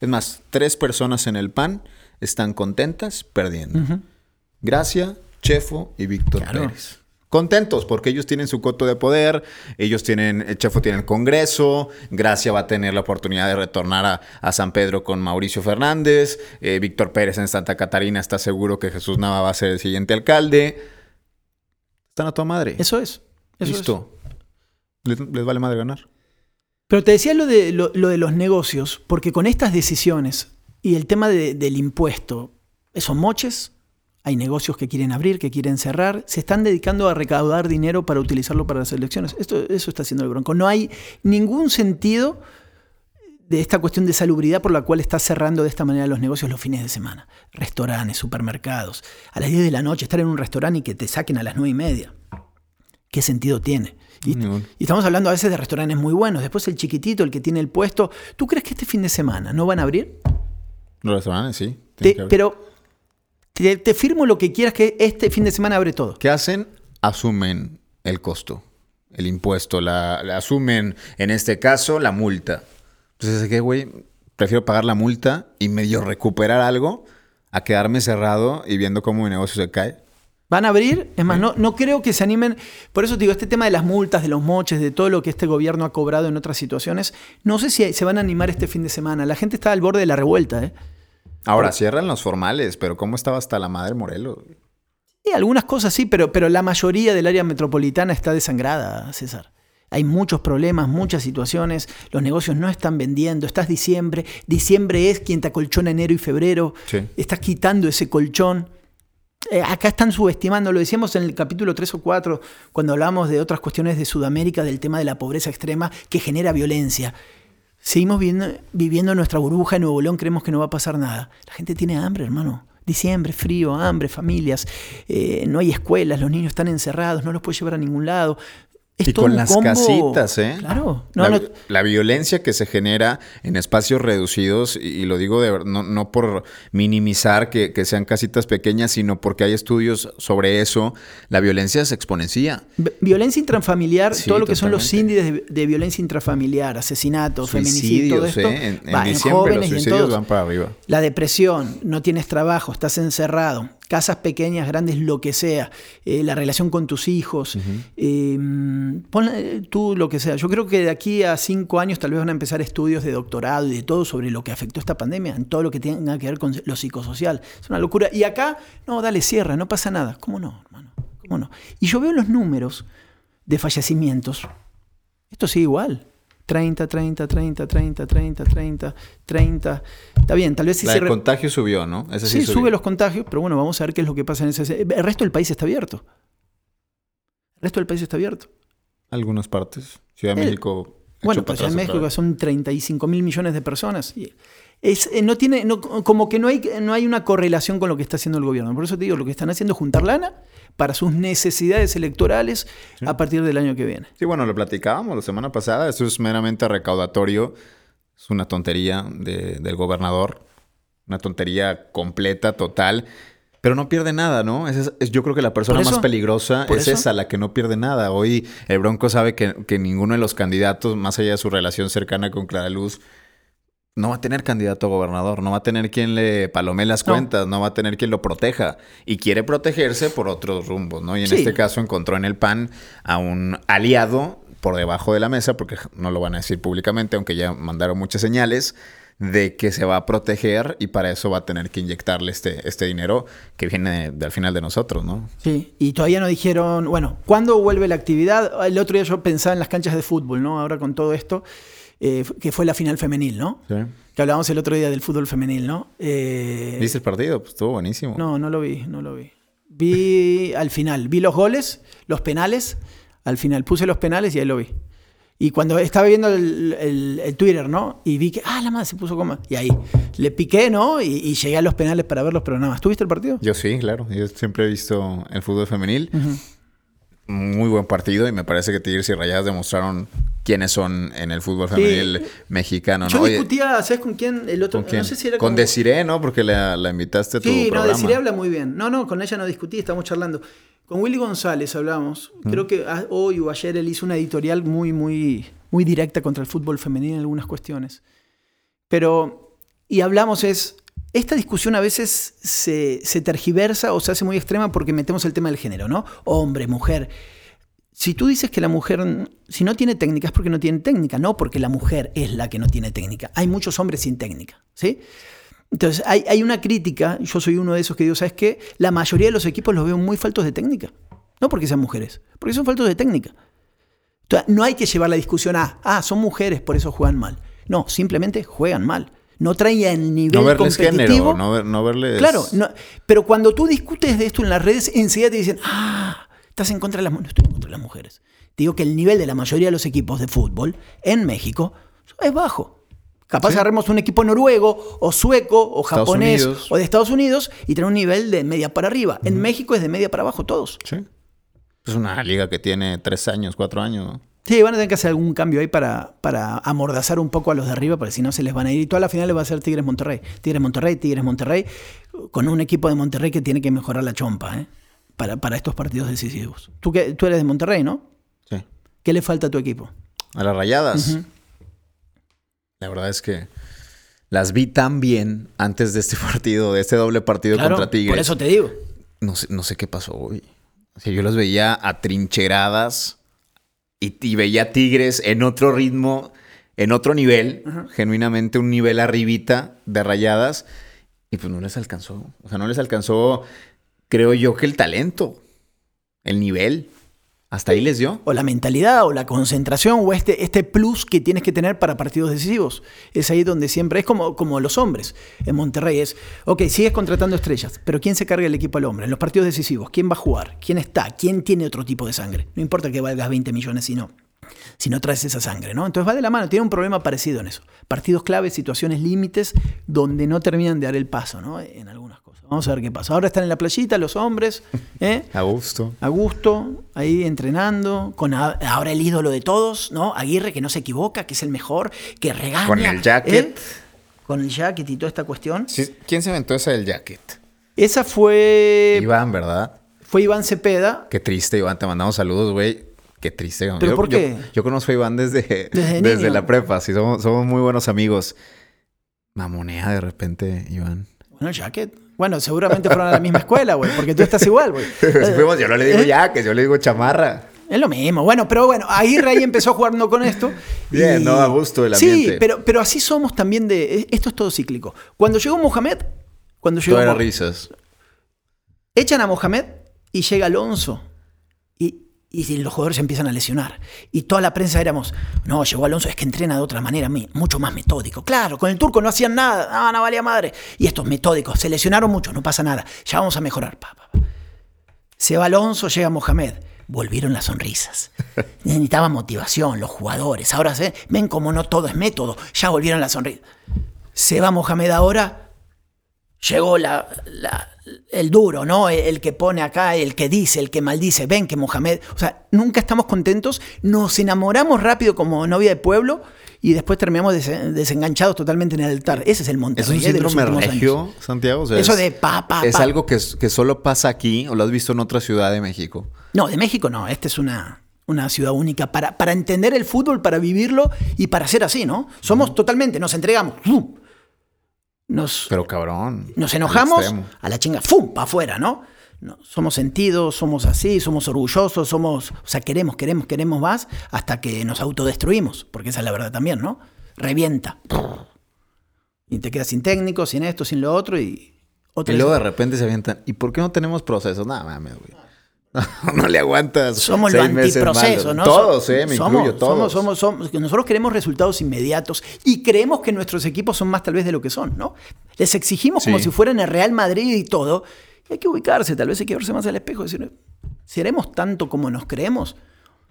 Es más, tres personas en el pan están contentas perdiendo. Gracia, Chefo y Víctor Claro. Pérez. Contentos porque ellos tienen su coto de poder, ellos tienen, el Chefo tiene el Congreso, Gracia va a tener la oportunidad de retornar a, a San Pedro con Mauricio Fernández, eh, Víctor Pérez en Santa Catarina está seguro que Jesús Nava va a ser el siguiente alcalde. Están a toda madre. Eso es. Eso es. Listo. Les, les vale madre ganar. Pero te decía lo de, lo, lo de los negocios, porque con estas decisiones y el tema de- del impuesto, ¿son moches? hay negocios que quieren abrir, que quieren cerrar, se están dedicando a recaudar dinero para utilizarlo para las elecciones. Esto, eso está haciendo el Bronco. No hay ningún sentido de esta cuestión de salubridad por la cual está cerrando de esta manera los negocios los fines de semana. Restaurantes, supermercados. A las 10 de la noche estar en un restaurante y que te saquen a las 9 y media. ¿Qué sentido tiene? Y, y, estamos hablando a veces de restaurantes muy buenos. Después el chiquitito, el que tiene el puesto. ¿Tú crees que este fin de semana no van a abrir? Los restaurantes, sí. pero te, firmo lo que quieras que este fin de semana abre todo. ¿Qué hacen? Asumen el costo, el impuesto, la, asumen, en este caso, la multa. Entonces, ¿qué, güey? Prefiero pagar la multa y medio recuperar algo a quedarme cerrado y viendo cómo mi negocio se cae. Van a abrir, es más, no, no creo que se animen. Por eso te digo, este tema de las multas, de los moches, de todo lo que este gobierno ha cobrado en otras situaciones, no sé si se van a animar este fin de semana. La gente está al borde de la revuelta, ¿eh? Ahora cierran los formales, pero ¿cómo estaba hasta la madre Morelos? Sí, algunas cosas sí, pero, pero la mayoría del área metropolitana está desangrada, César. Hay muchos problemas, muchas situaciones, los negocios no están vendiendo, estás diciembre, diciembre es quien te acolchona enero y febrero, estás quitando ese colchón. Eh, acá están subestimando, lo decíamos en el capítulo 3 o 4, cuando hablamos de otras cuestiones de Sudamérica, del tema de la pobreza extrema que genera violencia. Seguimos viviendo, nuestra burbuja en Nuevo León, creemos que no va a pasar nada. La gente tiene hambre, hermano. Diciembre, frío, hambre, familias, eh, no hay escuelas, los niños están encerrados, no los puedes llevar a ningún lado y con las casitas, ¿eh? Claro. la, violencia que se genera en espacios reducidos, y, lo digo de, no, no por minimizar que, sean casitas pequeñas, sino porque hay estudios sobre eso, la violencia se exponencia. violencia intrafamiliar, todo lo que son los índices de, violencia intrafamiliar, asesinatos, feminicidio, todo esto, ¿eh? en, diciembre los suicidios van para arriba. La depresión, no tienes trabajo, estás encerrado, casas pequeñas, grandes, lo que sea, eh, la relación con tus hijos, pon, eh, tú lo que sea. Yo creo que de aquí a cinco años tal vez van a empezar estudios de doctorado y de todo sobre lo que afectó esta pandemia, en todo lo que tenga que ver con lo psicosocial. Es una locura. Y acá, no, dale, cierra, no pasa nada. ¿Cómo no, hermano? ¿Cómo no? Y yo veo los números de fallecimientos. Esto sigue igual. 30, 30, 30, 30, 30, 30, 30. Está bien, tal vez si El contagio subió, ¿no? sí, sube los contagios, pero bueno, vamos a ver qué es lo que pasa en ese... El resto del país está abierto. El resto del país está abierto. Algunas partes. Ciudad de México... Bueno, pues Ciudad de México son 35 mil millones de personas. Es, eh, no tiene, no, como que no hay, no hay una correlación con lo que está haciendo el gobierno. Por eso te digo, lo que están haciendo es juntar lana para sus necesidades electorales a partir del año que viene. Sí, bueno, lo platicábamos la semana pasada. Esto es meramente recaudatorio. Es una tontería del gobernador. Una tontería completa, total. Pero no pierde nada, ¿no? Es, yo creo que la persona más peligrosa es esa, la que no pierde nada. Hoy el Bronco sabe que, que, ninguno de los candidatos, más allá de su relación cercana con Clara Luz, no va a tener candidato a gobernador, no va a tener quien le palome las cuentas, no. va a tener quien lo proteja. Y quiere protegerse por otros rumbos, ¿no? Y en este caso encontró en el PAN a un aliado por debajo de la mesa, porque no lo van a decir públicamente, aunque ya mandaron muchas señales de que se va a proteger y para eso va a tener que inyectarle este, este dinero que viene del final de nosotros, ¿no? Sí, y todavía no dijeron, bueno, ¿cuándo vuelve la actividad? El otro día yo pensaba en las canchas de fútbol, ¿no? Ahora con todo esto. Eh, que fue la final femenil, ¿no? Sí. Que hablábamos el otro día del fútbol femenil, ¿no? Eh, ¿Viste el partido? Pues estuvo buenísimo. No, no lo vi, no lo vi. Vi al final, vi los goles, los penales, al final puse los penales y ahí lo vi. Y cuando estaba viendo el, Twitter, ¿no? Y vi que, ah, la madre se puso coma. Y ahí le piqué, ¿no? Y, llegué a los penales para verlos, pero nada más. ¿Tuviste el partido? Yo sí, claro. Yo siempre he visto el fútbol femenil muy buen partido y me parece que Tigres y Rayadas demostraron quiénes son en el fútbol femenil mexicano. Yo discutía, ¿sabes con quién? El otro, No sé si era con, Desiree, ¿no? Porque la, invitaste a tu sí, programa. no, Desiree habla muy bien. No, no, con ella no discutí, estamos charlando. Con Willy González hablamos. Creo que hoy o ayer él hizo una editorial muy, muy, muy directa contra el fútbol femenino en algunas cuestiones. Pero, y hablamos es, esta discusión a veces se, tergiversa o se hace muy extrema porque metemos el tema del género, ¿no? Hombre, mujer. Si tú dices que la mujer, si no tiene técnica, es porque no tiene técnica, no porque la mujer es la que no tiene técnica. Hay muchos hombres sin técnica, ¿sí? Entonces, hay, una crítica, yo soy uno de esos que digo, ¿sabes qué? La mayoría de los equipos los veo muy faltos de técnica. No porque sean mujeres, porque son faltos de técnica. Entonces, no hay que llevar la discusión a, ah, son mujeres, por eso juegan mal. No, simplemente juegan mal. No trae el nivel No verles competitivo. género, no, ver- no verles... Claro, no- pero cuando tú discutes de esto en las redes, enseguida te dicen, ah, estás en contra de las mujeres. No estoy en contra de las mujeres. Te digo que el nivel de la mayoría de los equipos de fútbol en México es bajo. Capaz Sí. agarremos un equipo noruego o sueco o japonés o de Estados Unidos y tener un nivel de media para arriba. En México es de media para abajo todos. Sí. Es una liga que tiene tres años, cuatro años. Sí, van a tener que hacer algún cambio ahí para, para amordazar un poco a los de arriba, porque si no se les van a ir. Y toda la final le va a ser Tigres Monterrey. Tigres Monterrey, Tigres Monterrey, con un equipo de Monterrey que tiene que mejorar la chompa, ¿eh? Para, para estos partidos decisivos. Tú, que, tú eres de Monterrey, ¿no? Sí. ¿Qué le falta a tu equipo? A las rayadas. La verdad es que las vi tan bien antes de este partido, de este doble partido Claro, contra Tigres. por eso te digo. No sé, no sé qué pasó hoy. O sea, yo las veía atrincheradas y, y veía Tigres en otro ritmo, en otro nivel, genuinamente un nivel arribita de rayadas. Y pues no les alcanzó. O sea, no les alcanzó, creo yo, que el talento, el nivel. Hasta ahí les dio. O la mentalidad, o la concentración, o este, este plus que tienes que tener para partidos decisivos. Es ahí donde siempre, es como, como los hombres. En Monterrey es, ok, sigues contratando estrellas, pero ¿quién se carga el equipo al hombre? En los partidos decisivos, ¿quién va a jugar? ¿Quién está? ¿Quién tiene otro tipo de sangre? No importa que valgas 20 millones si no, si no traes esa sangre, ¿no? Entonces va de la mano, tiene un problema parecido en eso. Partidos claves, situaciones límites, donde no terminan de dar el paso, ¿no? En algunas cosas. Vamos a ver qué pasa. Ahora están en la playita los hombres, ¿eh? A gusto. a gusto, ahí entrenando, con a- ahora el ídolo de todos, ¿no? Aguirre, que no se equivoca, que es el mejor, que regaña. Con el jacket. ¿eh? Con el jacket y toda esta cuestión. ¿Quién se inventó esa del jacket? Esa fue, Iván, ¿verdad? fue Iván Cepeda. Qué triste, Iván. Te mandamos saludos, güey. Qué triste. ¿Pero yo, por yo- qué? Yo, conozco a Iván desde, Desde la prepa. Sí, somos, somos muy buenos amigos. Mamonea de repente, Iván. Bueno, jacket. Bueno, seguramente fueron a la misma escuela, güey, porque tú estás igual, güey. Yo no le digo ¿Eh? jacket, yo le digo chamarra. Es lo mismo. Bueno, pero bueno, ahí empezó jugando con esto. Bien, no, a gusto el Sí, ambiente. pero, pero así somos también de... Esto es todo cíclico. Cuando llegó Mohamed, cuando llegó... Todo era risas. Echan a Mohamed y llega Alonso. Y, los jugadores se empiezan a lesionar. Y toda la prensa éramos, no, llegó Alonso, es que entrena de otra manera, mucho más metódico. Claro, con el turco no hacían nada, no, no valía madre. Y estos metódicos, se lesionaron mucho, no pasa nada, ya vamos a mejorar. Pa, pa, pa. Se va Alonso, llega Mohamed. Volvieron las sonrisas. Necesitaban motivación, los jugadores. Ahora se ven como no todo es método. Ya volvieron las sonrisas. Se va Mohamed ahora, llegó la, la- el duro, ¿no? El, el que pone acá, el que dice, el que maldice. Ven que Mohamed. O sea, nunca estamos contentos. Nos enamoramos rápido como novia de pueblo y después terminamos des- desenganchados totalmente en el altar. Ese es el ¿Es Monterrey un ¿eh? síndrome regio, años. Santiago? O sea, Eso es- de pa, pa, ¿Es pa. algo que, que solo pasa aquí o lo has visto en otra ciudad de México? No, de México no. Esta es una, una ciudad única para, para entender el fútbol, para vivirlo y para ser así, ¿no? Somos totalmente, nos entregamos. ¡fum! Nos, Pero cabrón. nos enojamos a la chinga, ¡fum! para afuera, ¿no? No, Somos sentidos, somos así, somos orgullosos, somos, o sea, queremos, queremos, queremos más hasta que nos autodestruimos, porque esa es la verdad también, ¿no? Revienta. Y te quedas sin técnico, sin esto, sin lo otro y Y otra luego de repente se avientan. ¿Y por qué no tenemos procesos? Nada, mames, güey. No, le aguantas. Somos seis lo antiproceso. ¿no? Todos, eh, me somos, incluyo, todos. Somos, somos, somos- que nosotros queremos resultados inmediatos y creemos que nuestros equipos son más tal vez de lo que son, ¿no? Les exigimos como si fueran el Real Madrid y todo. Y hay que ubicarse, tal vez hay que verse más al espejo y decir, ¿seremos tanto como nos creemos?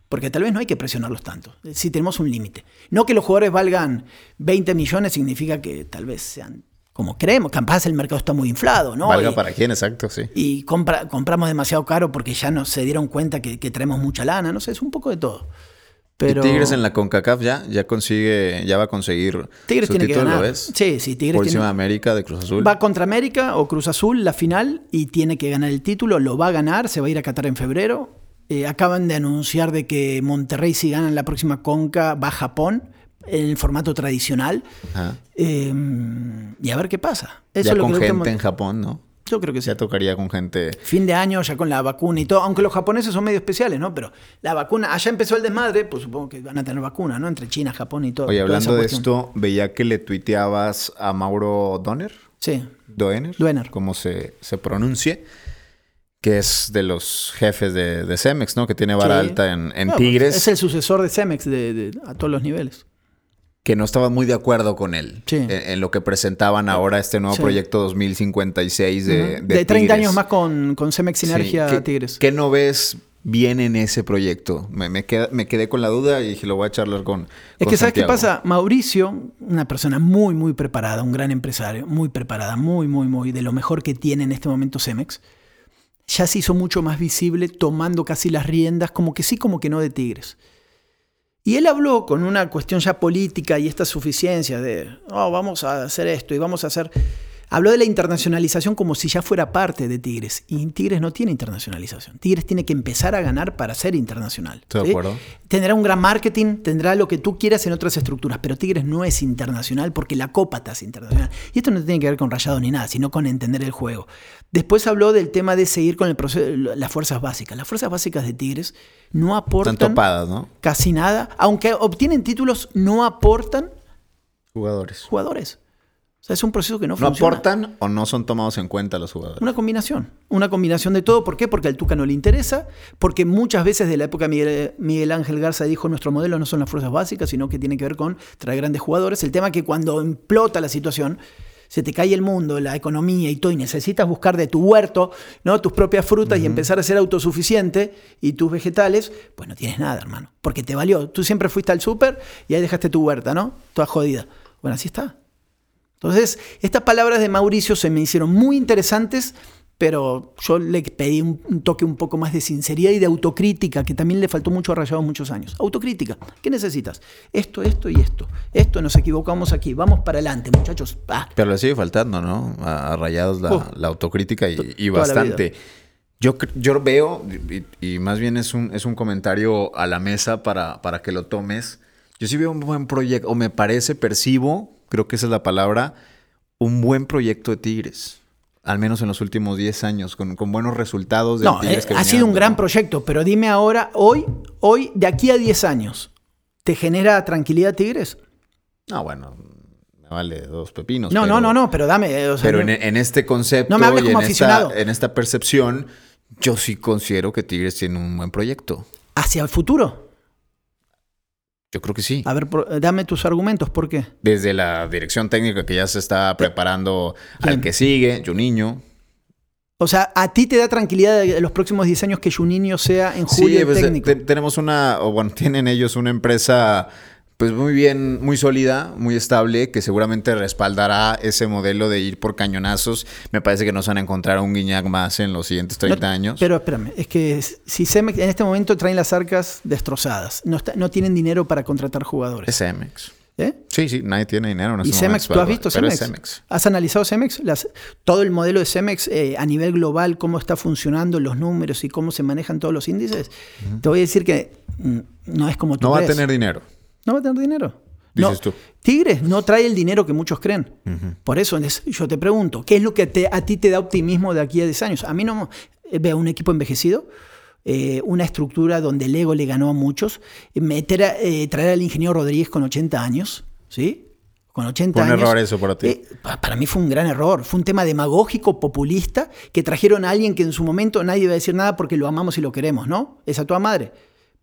Porque tal vez no hay que presionarlos tanto. Si tenemos un límite. No que los jugadores valgan 20 millones significa que tal vez sean como creemos. Capaz el mercado está muy inflado, ¿no? Valga Y- para quién, exacto, sí. y compra- compramos demasiado caro porque ya no se dieron cuenta que, que traemos mucha lana, no sé, es un poco de todo. Pero Y Tigres en la CONCACAF ya, ya consigue, ya va a conseguir Tigres su tiene que ganar. ¿lo ves? Sí, sí, Tigres Próxima tiene- América de Cruz Azul. va contra América o Cruz Azul la final y tiene que ganar el título, lo va a ganar, se va a ir a Qatar en febrero. Eh, acaban de anunciar de que Monterrey si ganan la próxima Conca va a Japón en el formato tradicional. Ajá. Eh, y a ver qué pasa. Eso ya es lo con que gente en Japón, ¿no? Yo creo que sí. Ya tocaría con gente. Fin de año, ya con la vacuna y todo, aunque los japoneses son medio especiales, ¿no? Pero la vacuna, allá empezó el desmadre, pues supongo que van a tener vacuna, ¿no? Entre China, Japón y todo. Oye, hablando de esto, veía que le tuiteabas a Mauro Donner. Sí, Doener, Duener. como se, se pronuncie, que es de los jefes de, de Cemex, ¿no? Que tiene vara Sí. alta en, en No, pues, Tigres. Es el sucesor de Cemex de, de- a todos los niveles. Que no estaban muy de acuerdo con él Sí. en, en lo que presentaban ahora este nuevo Sí. proyecto 2056 de, Ujú. de de 30 Tigres. años más con, con Cemex Sí, Sinergia ¿qué- Tigres. ¿Qué no ves bien en ese proyecto? Me, me, me quedé con la duda y dije, lo voy a charlar con Es con que, ¿sabes qué pasa? Mauricio, una persona muy, muy preparada, un gran empresario, muy preparada, muy, muy, muy, de lo mejor que tiene en este momento Cemex, ya se hizo mucho más visible tomando casi las riendas, como que sí, como que no de Tigres. Y él habló con una cuestión ya política y esta suficiencia de, oh, vamos a hacer esto y vamos a hacer... Habló de la internacionalización como si ya fuera parte de Tigres. Y Tigres no tiene internacionalización. Tigres tiene que empezar a ganar para ser internacional. Estoy de ¿sí? acuerdo. Tendrá un gran marketing, tendrá lo que tú quieras en otras estructuras, pero Tigres no es internacional porque la Copa hace internacional. Y esto no tiene que ver con rayado ni nada, sino con entender el juego. Después habló del tema de seguir con el proceso, las fuerzas básicas. Las fuerzas básicas de Tigres no aportan Están topadas, ¿no? casi nada, aunque obtienen títulos, no aportan Jugadores. jugadores. O sea, es un proceso que no, ¿No funciona. aportan o no son tomados en cuenta los jugadores? Una combinación, una combinación de todo. ¿Por qué? Porque al Tuca no le interesa, porque muchas veces de la época Miguel, Miguel Ángel Garza dijo nuestro modelo no son las fuerzas básicas, sino que tiene que ver con traer grandes jugadores. El tema es que cuando implota la situación, se te cae el mundo, la economía y todo, y necesitas buscar de tu huerto ¿no? tus propias frutas y empezar a ser autosuficiente y tus vegetales, pues no tienes nada, hermano. Porque te valió. Tú siempre fuiste al súper y ahí dejaste tu huerta, ¿no? Toda jodida. Bueno, así está. Entonces, estas palabras de Mauricio se me hicieron muy interesantes, pero yo le pedí un, un toque un poco más de sinceridad y de autocrítica, que también le faltó mucho a Rayado muchos años. Autocrítica. ¿Qué necesitas? Esto, esto y esto. Esto nos equivocamos aquí. Vamos para adelante, muchachos. Ah, Pero le sigue faltando, ¿no? A, Rayados la, Oh. la autocrítica y, bastante. Yo, yo veo, y, y más bien es un, es un comentario a la mesa para, para que lo tomes. Yo sí veo un buen proyecto, o me parece, percibo, creo que esa es la palabra, un buen proyecto de Tigres. Al menos en los últimos 10 años, con, con buenos resultados de no, Tigres eh, que ha sido un gran ¿no? proyecto, pero dime ahora, hoy, hoy, de aquí a 10 años, ¿te genera tranquilidad Tigres? No, bueno, me vale dos pepinos. No, pero- no, no, no, pero dame. eh, o sea, Pero en, en este concepto No me hables y en como esta, en esta percepción, yo sí considero que Tigres tiene un buen proyecto. hacia el futuro. Yo creo que sí. A ver, por- dame tus argumentos, ¿por qué? Desde la dirección técnica que ya se está preparando al que sigue, Juninho. O sea, ¿a ti te da tranquilidad de los próximos 10 años que Juninho sea en julio el pues, técnico? te- tenemos una, o bueno, tienen ellos una empresa pues muy bien, muy sólida, muy estable, que seguramente respaldará ese modelo de ir por cañonazos. Me parece que nos van a encontrar un Guiñac más en los siguientes 30 No, años. Pero espérame, es que si Cemex en este momento traen las arcas destrozadas, no, está- no tienen dinero para contratar jugadores. es Cemex. ¿eh? Sí, sí, nadie tiene dinero en ¿Y Cemex? ¿Tú has visto Cemex? Cemex. ¿Has analizado Cemex? Las- todo el modelo de Cemex eh, a nivel global, cómo está funcionando los números y cómo se manejan todos los índices. Te voy a decir que mm, no es como tú No va a tener dinero. No va a tener dinero. Dices No, tú. Tigres no trae el dinero que muchos creen. Por eso es- yo te pregunto, ¿qué es lo que te- a ti te da optimismo de aquí a 10 años? A mí no eh, veo un equipo envejecido, eh, una estructura donde el ego le ganó a muchos, meter a- eh, traer al ingeniero Rodríguez con 80 años, ¿sí? Con 80 Fue un años. error eso para ti. Eh, pa- para mí fue un gran error. Fue un tema demagógico, populista, que trajeron a alguien que en su momento nadie iba a decir nada porque lo amamos y lo queremos, ¿no? Es a toda madre.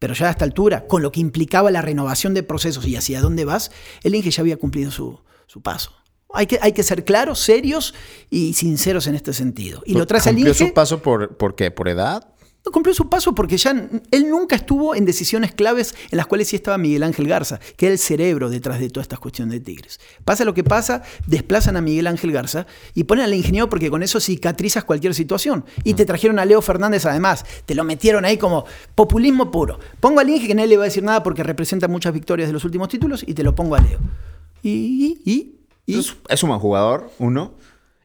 Pero ya a esta altura, con lo que implicaba la renovación de procesos y hacia dónde vas, el Inge ya había cumplido su, su paso. Hay que, hay que ser claros, serios y sinceros en este sentido. Y lo al ¿Cumplió Inge. su paso por, por qué? ¿Por edad? No cumplió su paso porque ya él nunca estuvo en decisiones claves en las cuales sí estaba Miguel Ángel Garza, que era el cerebro detrás de todas estas cuestiones de Tigres. Pasa lo que pasa, desplazan a Miguel Ángel Garza y ponen al ingeniero porque con eso cicatrizas cualquier situación. Y te trajeron a Leo Fernández además, te lo metieron ahí como populismo puro. Pongo al Inge que nadie le va a decir nada porque representa muchas victorias de los últimos títulos y te lo pongo a Leo. Y, y, y, y- Es, es un buen jugador, uno.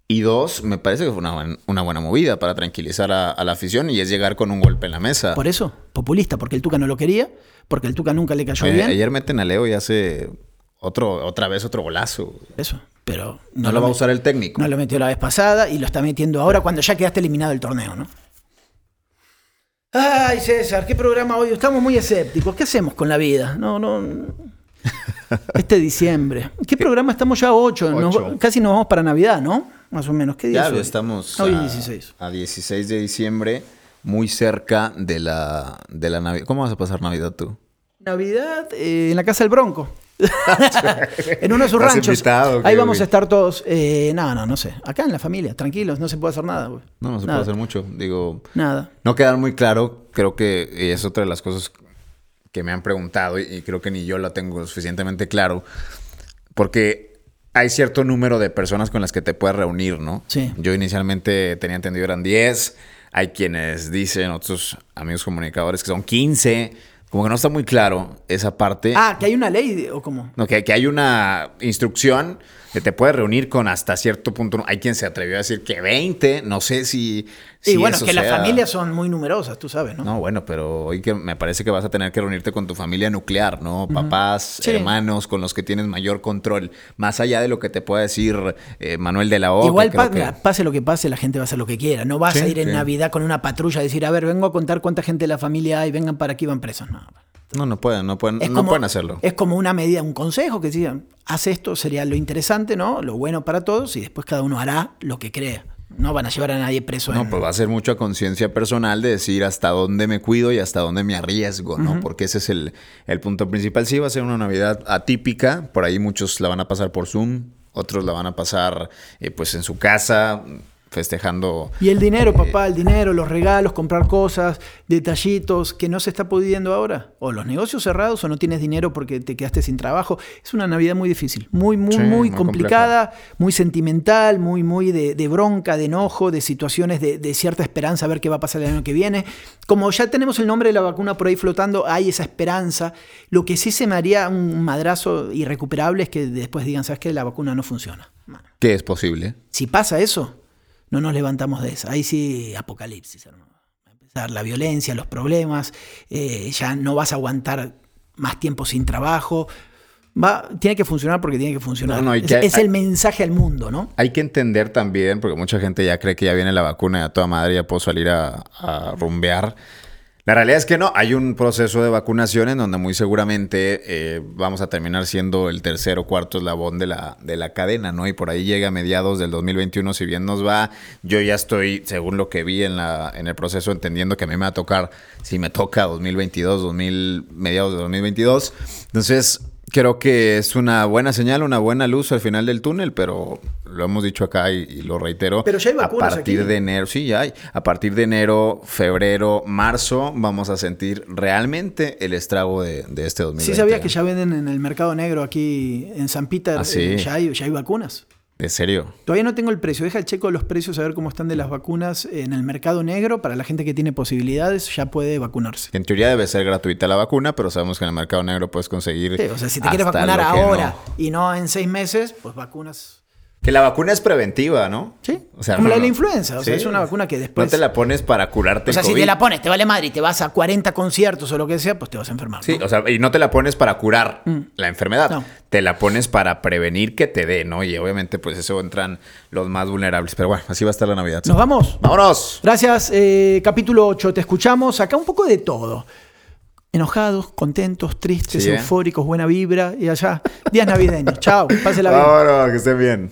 Y dos, me parece que fue una, buen- una buena movida para tranquilizar a, a la afición y es llegar con un golpe en la mesa. por eso, populista, porque el Tuca no lo quería, porque el Tuca nunca le cayó Oye, bien. ayer meten a Leo y hace otro, otra vez otro golazo. Eso, pero No, lo va a usar el técnico. No lo metió la vez pasada y lo está metiendo ahora cuando ya quedaste eliminado del torneo, ¿no? Ay, César, qué programa hoy. Estamos muy escépticos. ¿Qué hacemos con la vida? No, no. Este diciembre. ¿Qué programa estamos ya a 8? Ocho. casi nos vamos para Navidad, ¿no? Más o menos. ¿Qué día es hoy? estamos Hoy a, es 16. a 16 de diciembre, muy cerca de la, de la Navidad. ¿Cómo vas a pasar Navidad tú? Navidad eh, en la casa del Bronco. en uno de sus ¿Estás ranchos. invitado Ahí vamos güey? a estar todos. eh, no, no, no sé. Acá en la familia, tranquilos, no se puede hacer nada, güey. No, no se Nada. puede hacer mucho. Digo, Nada. no quedar muy claro. Creo que es otra de las cosas que me han preguntado y, creo que ni yo la tengo suficientemente claro. Porque hay cierto número de personas con las que te puedes reunir, ¿no? Sí. Yo inicialmente tenía entendido eran 10. Hay quienes dicen, otros amigos comunicadores, que son 15. Como que no está muy claro esa parte. Ah, que hay una ley o cómo. No, que, que hay una instrucción te puedes reunir con hasta cierto punto. Hay quien se atrevió a decir que 20. No sé si. Y si bueno, eso que las familias son muy numerosas, tú sabes, ¿no? No, bueno, pero hoy que me parece que vas a tener que reunirte con tu familia nuclear, ¿no? Papás, Sí. hermanos, con los que tienes mayor control. Más allá de lo que te pueda decir eh, Manuel de la O. Igual, que pa- pase lo que pase, la gente va a hacer lo que quiera. No vas Sí, a ir en sí. Navidad con una patrulla a decir, a ver, vengo a contar cuánta gente de la familia hay, vengan para aquí, van presos. No, No, no pueden, no pueden, Es no como- pueden hacerlo. Es como una medida, un consejo que digan, haz esto, sería lo interesante, ¿no? Lo bueno para todos y después cada uno hará lo que crea. No van a llevar a nadie preso. No, en- pues va a ser mucha conciencia personal de decir hasta dónde me cuido y hasta dónde me arriesgo, ¿no? Porque ese es el, el punto principal. Sí, va a ser una Navidad atípica. Por ahí muchos la van a pasar por Zoom, otros la van a pasar eh, pues en su casa, festejando. Y el dinero, papá, el dinero, los regalos, comprar cosas, detallitos que no se está pudiendo ahora. O los negocios cerrados o no tienes dinero porque te quedaste sin trabajo. Es una Navidad muy difícil, muy, muy, Sí, muy complicada, muy sentimental, muy, muy de, de bronca, de enojo, de situaciones de, de cierta esperanza a ver qué va a pasar el año que viene. Como ya tenemos el nombre de la vacuna por ahí flotando, hay esa esperanza. Lo que sí se me haría un madrazo irrecuperable es que después digan, ¿sabes qué? La vacuna no funciona. Que es posible. si pasa eso, no nos levantamos de esa. Ahí sí, apocalipsis, hermano. Va a empezar la violencia, los problemas, eh, ya no vas a aguantar más tiempo sin trabajo. Va, tiene que funcionar porque tiene que funcionar. No, es el mensaje al mundo, ¿no? Hay que entender también, porque mucha gente ya cree que ya viene la vacuna y a toda madre ya puedo salir a, a rumbear. La realidad es que no, hay un proceso de vacunación en donde muy seguramente eh, vamos a terminar siendo el tercer o cuarto eslabón de la, de la cadena, ¿no? Y por ahí llega a mediados del 2021, si bien nos va, yo ya estoy, según lo que vi en, la, en el proceso, entendiendo que a mí me va a tocar, si me toca 2022, 2000, mediados de 2022. Entonces, creo que es una buena señal, una buena luz al final del túnel, pero lo hemos dicho acá y, y lo reitero. Pero ya hay vacunas A partir aquí. de enero, sí, ya hay. A partir de enero, febrero, marzo, vamos a sentir realmente el estrago de, de este 2020. Sí sabías que ya venden en el mercado negro aquí en San Peter, Ah, sí. eh, ya, hay, ya hay vacunas. De serio. Todavía no tengo el precio. Deja el checo los precios a ver cómo están de las vacunas en el mercado negro. Para la gente que tiene posibilidades, ya puede vacunarse. En teoría debe ser gratuita la vacuna, pero sabemos que en el mercado negro puedes conseguir. Sí, o sea, si te quieres vacunar ahora no. y no en seis meses, pues vacunas. Que la vacuna es preventiva, ¿no? Sí. O sea, Como no, la de la influenza. O sea, es una vacuna que después. No te la pones para curarte o sea, el si te la pones, te vale madre y te vas a 40 conciertos o lo que sea, pues te vas a enfermar. Sí, ¿no? o sea, y no te la pones para curar la enfermedad, Mm. No. te la pones para prevenir que te dé, ¿no? Y obviamente, pues eso entran los más vulnerables. Pero bueno, así va a estar la Navidad. Nos vamos. ¡Vámonos! Gracias. eh, capítulo 8. Te escuchamos. Acá un poco de todo. Enojados, contentos, tristes, Sí, ¿eh? eufóricos, buena vibra. Y allá, días navideños. Chao. Pásela bien. Vámonos, que estén bien.